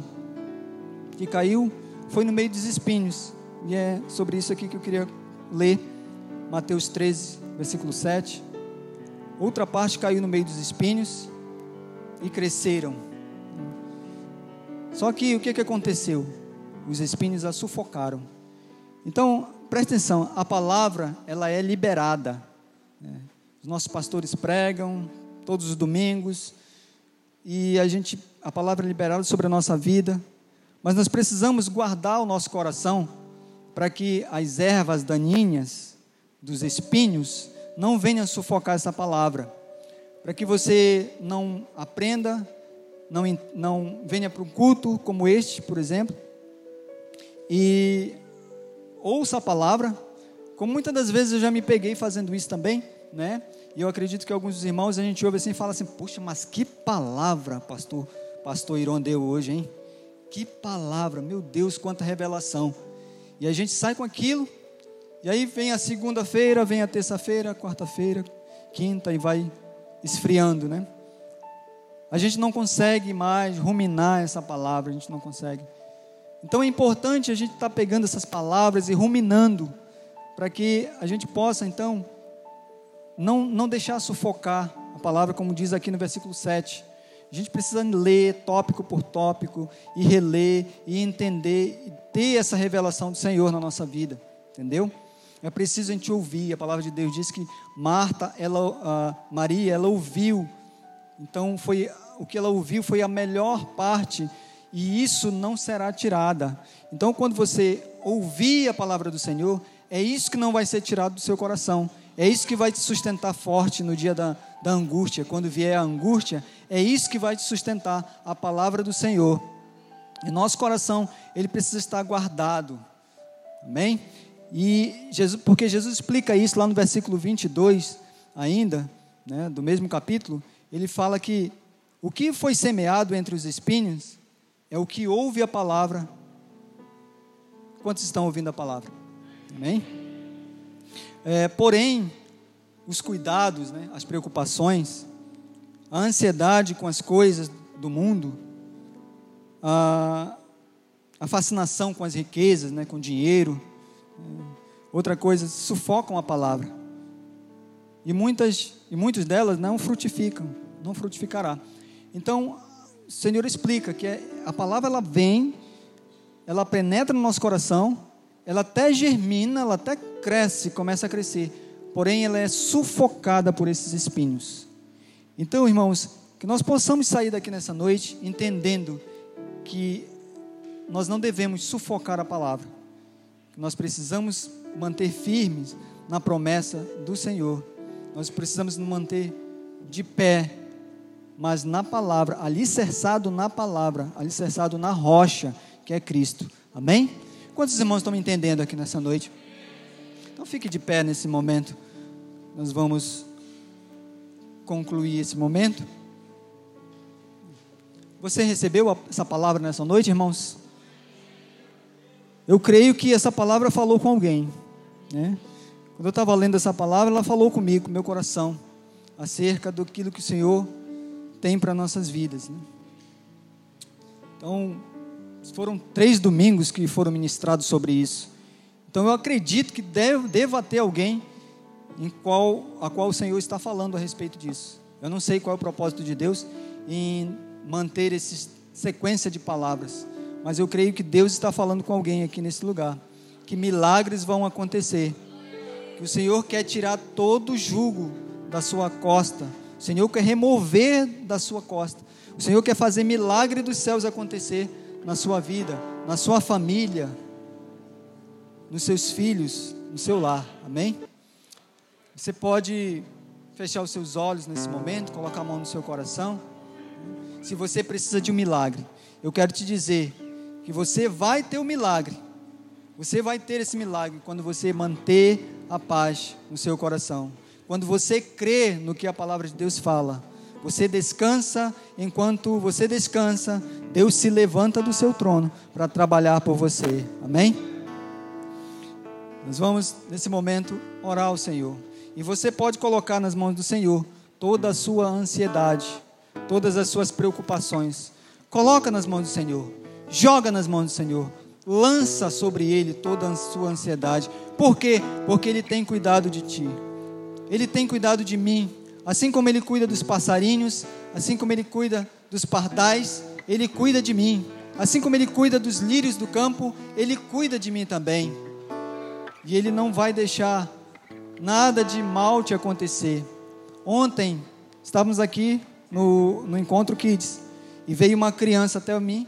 que caiu foi no meio dos espinhos. E é sobre isso aqui que eu queria ler, Mateus 13, versículo 7. Outra parte caiu no meio dos espinhos e cresceram. Só que o que, que aconteceu? Os espinhos a sufocaram. Então, presta atenção, a palavra ela é liberada. Né? Os nossos pastores pregam todos os domingos e a gente a palavra é liberada sobre a nossa vida, mas nós precisamos guardar o nosso coração para que as ervas daninhas dos espinhos não venham sufocar essa palavra, para que você não aprenda, não, não venha para um culto como este, por exemplo, e ouça a palavra, como muitas das vezes eu já me peguei fazendo isso também, né? E eu acredito que alguns dos irmãos a gente ouve assim e fala assim: Poxa, mas que palavra, pastor, pastor Iron deu hoje, hein? Que palavra, meu Deus, quanta revelação. E a gente sai com aquilo, e aí vem a segunda-feira, vem a terça-feira, quarta-feira, quinta e vai esfriando, né? A gente não consegue mais ruminar essa palavra, a gente não consegue. Então é importante a gente estar tá pegando essas palavras e ruminando, para que a gente possa então não, não deixar sufocar a palavra, como diz aqui no versículo 7. A gente precisa ler tópico por tópico, e reler, e entender, e ter essa revelação do Senhor na nossa vida, entendeu? É preciso a gente ouvir. A palavra de Deus diz que Marta, ela, Maria, ela ouviu. Então foi o que ela ouviu foi a melhor parte e isso não será tirada. Então, quando você ouvir a palavra do Senhor, é isso que não vai ser tirado do seu coração. É isso que vai te sustentar forte no dia da, da angústia. Quando vier a angústia, é isso que vai te sustentar, a palavra do Senhor. E nosso coração, ele precisa estar guardado. Amém? E Jesus, porque Jesus explica isso lá no versículo 22, ainda, né, do mesmo capítulo, ele fala que o que foi semeado entre os espinhos é o que ouve a palavra. Quantos estão ouvindo a palavra? Amém? É, porém, os cuidados, né, as preocupações, a ansiedade com as coisas do mundo, a, a fascinação com as riquezas, né, com o dinheiro, outra coisa, sufocam a palavra. E muitas e muitas delas não frutificam, não frutificará. Então, o Senhor explica que é, a palavra ela vem, ela penetra no nosso coração, ela até germina, ela até cresce, começa a crescer, porém ela é sufocada por esses espinhos. Então, irmãos, que nós possamos sair daqui nessa noite entendendo que nós não devemos sufocar a palavra, nós precisamos manter firmes na promessa do Senhor, nós precisamos nos manter de pé, mas na palavra, alicerçado na palavra, alicerçado na rocha, que é Cristo. Amém? Quantos irmãos estão me entendendo aqui nessa noite? Então fique de pé nesse momento. Nós vamos concluir esse momento. Você recebeu essa palavra nessa noite, irmãos? Eu creio que essa palavra falou com alguém, né? Quando eu estava lendo essa palavra, ela falou comigo, com meu coração, acerca do que o Senhor tem para nossas vidas. Né? Então, foram três domingos que foram ministrados sobre isso. Então eu acredito que deve, deva ter alguém em qual, a qual o Senhor está falando a respeito disso. Eu não sei qual é o propósito de Deus em manter essa sequência de palavras, mas eu creio que Deus está falando com alguém aqui nesse lugar, que milagres vão acontecer, que o Senhor quer tirar todo o jugo da sua costa, o Senhor quer remover da sua costa, o Senhor quer fazer milagre dos céus acontecer na sua vida, na sua família, nos seus filhos, no seu lar. Amém? Você pode fechar os seus olhos nesse momento, colocar a mão no seu coração. Se você precisa de um milagre, eu quero te dizer que você vai ter o um milagre. Você vai ter esse milagre quando você manter a paz no seu coração. Quando você crê no que a palavra de Deus fala. Você descansa, enquanto você descansa, Deus se levanta do seu trono para trabalhar por você. Amém? Nós vamos, nesse momento, orar ao Senhor. E você pode colocar nas mãos do Senhor toda a sua ansiedade, todas as suas preocupações. Coloca nas mãos do Senhor. Joga nas mãos do Senhor. Lança sobre Ele toda a sua ansiedade. Por quê? Porque Ele tem cuidado de ti. Ele tem cuidado de mim. Assim como Ele cuida dos passarinhos, assim como Ele cuida dos pardais, Ele cuida de mim. Assim como Ele cuida dos lírios do campo, Ele cuida de mim também. E Ele não vai deixar nada de mal te acontecer. Ontem, estávamos aqui no, no Encontro Kids, e veio uma criança até mim,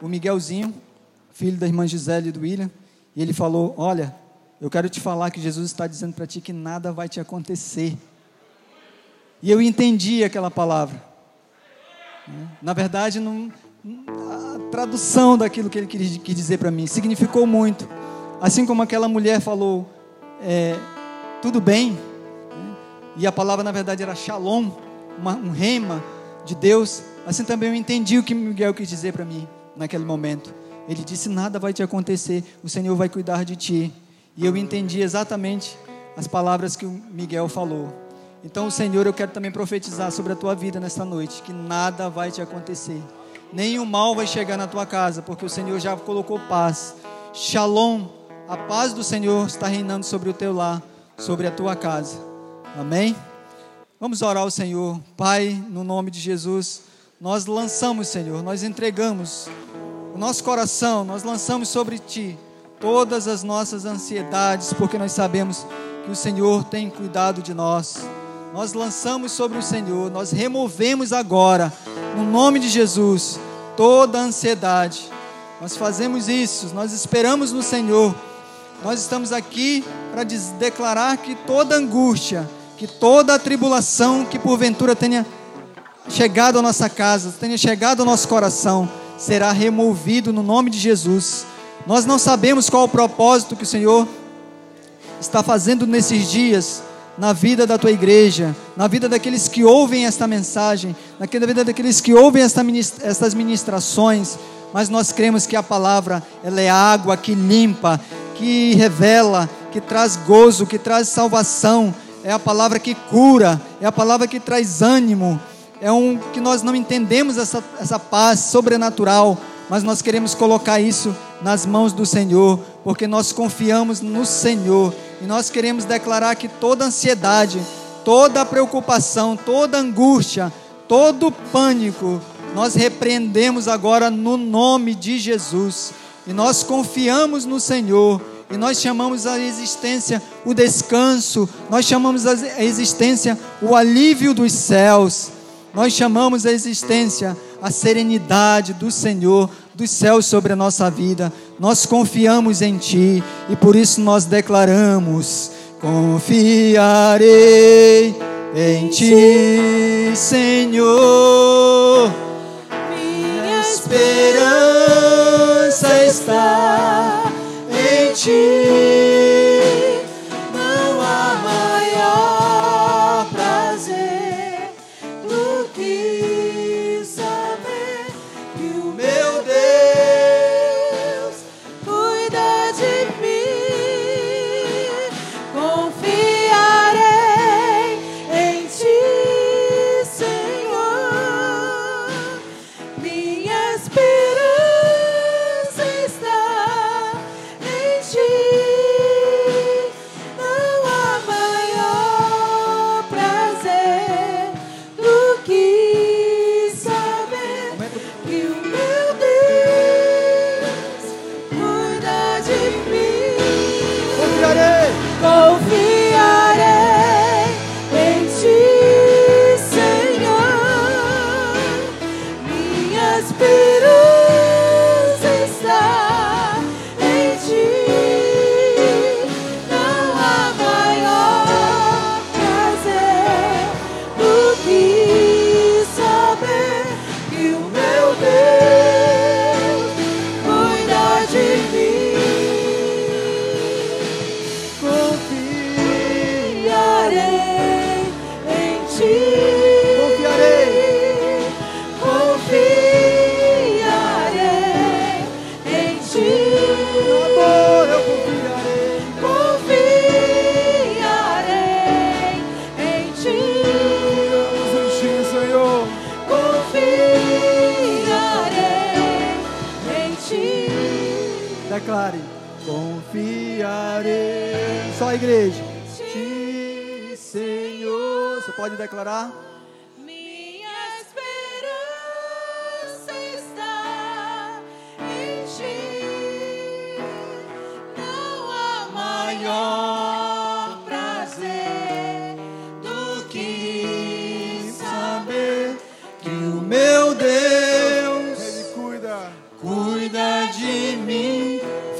o Miguelzinho, filho da irmã Gisele e do William, e ele falou: Olha, eu quero te falar que Jesus está dizendo para ti que nada vai te acontecer. E eu entendi aquela palavra. Na verdade, não, a tradução daquilo que ele quis, quis dizer para mim significou muito. Assim como aquela mulher falou, é, tudo bem. Né? E a palavra, na verdade, era shalom, uma, um rema de Deus. Assim também eu entendi o que Miguel quis dizer para mim naquele momento. Ele disse: Nada vai te acontecer, o Senhor vai cuidar de ti. E eu entendi exatamente as palavras que o Miguel falou. Então, Senhor, eu quero também profetizar sobre a tua vida nesta noite, que nada vai te acontecer. Nenhum mal vai chegar na tua casa, porque o Senhor já colocou paz. Shalom, a paz do Senhor está reinando sobre o teu lar, sobre a tua casa. Amém? Vamos orar ao Senhor. Pai, no nome de Jesus, nós lançamos, Senhor, nós entregamos o nosso coração, nós lançamos sobre ti todas as nossas ansiedades, porque nós sabemos que o Senhor tem cuidado de nós. nós lançamos sobre o Senhor, nós removemos agora, no nome de Jesus, toda a ansiedade. Nós fazemos isso, nós esperamos no Senhor. Nós estamos aqui para declarar que toda angústia, que toda tribulação que porventura tenha chegado à nossa casa, tenha chegado ao nosso coração, será removido no nome de Jesus. Nós não sabemos qual o propósito que o Senhor está fazendo nesses dias na vida da tua igreja, na vida daqueles que ouvem esta mensagem, na vida daqueles que ouvem esta ministra, estas ministrações, mas nós cremos que a palavra ela é água que limpa, que revela, que traz gozo, que traz salvação, é a palavra que cura, é a palavra que traz ânimo, é um que nós não entendemos essa, essa paz sobrenatural, mas nós queremos colocar isso nas mãos do Senhor, porque nós confiamos no Senhor e nós queremos declarar que toda ansiedade, toda preocupação, toda angústia, todo pânico, nós repreendemos agora no nome de Jesus. E nós confiamos no Senhor e nós chamamos a existência o descanso, nós chamamos a existência o alívio dos céus, nós chamamos a existência a serenidade do Senhor, dos céus sobre a nossa vida. Nós confiamos em Ti e por isso nós declaramos: confiarei em Ti, Senhor. Minha esperança está em Ti.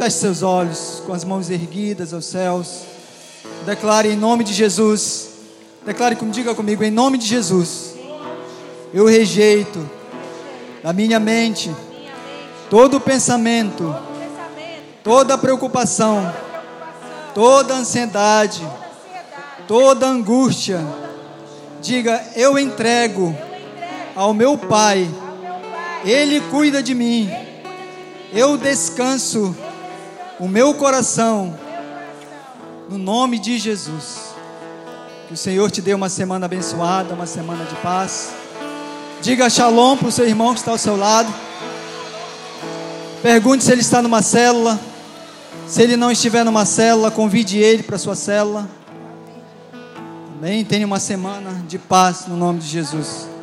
Feche seus olhos com as mãos erguidas aos céus. Declare em nome de Jesus. Declare como diga comigo em nome de Jesus. Eu rejeito da minha mente todo pensamento, toda preocupação, toda ansiedade, toda angústia. Diga, eu entrego ao meu Pai. Ele cuida de mim. Eu descanso o meu coração, no nome de Jesus. Que o Senhor te dê uma semana abençoada, uma semana de paz. Diga shalom para o seu irmão que está ao seu lado. Pergunte se ele está numa célula. Se ele não estiver numa célula, convide ele para sua célula. Amém? Tenha uma semana de paz no nome de Jesus.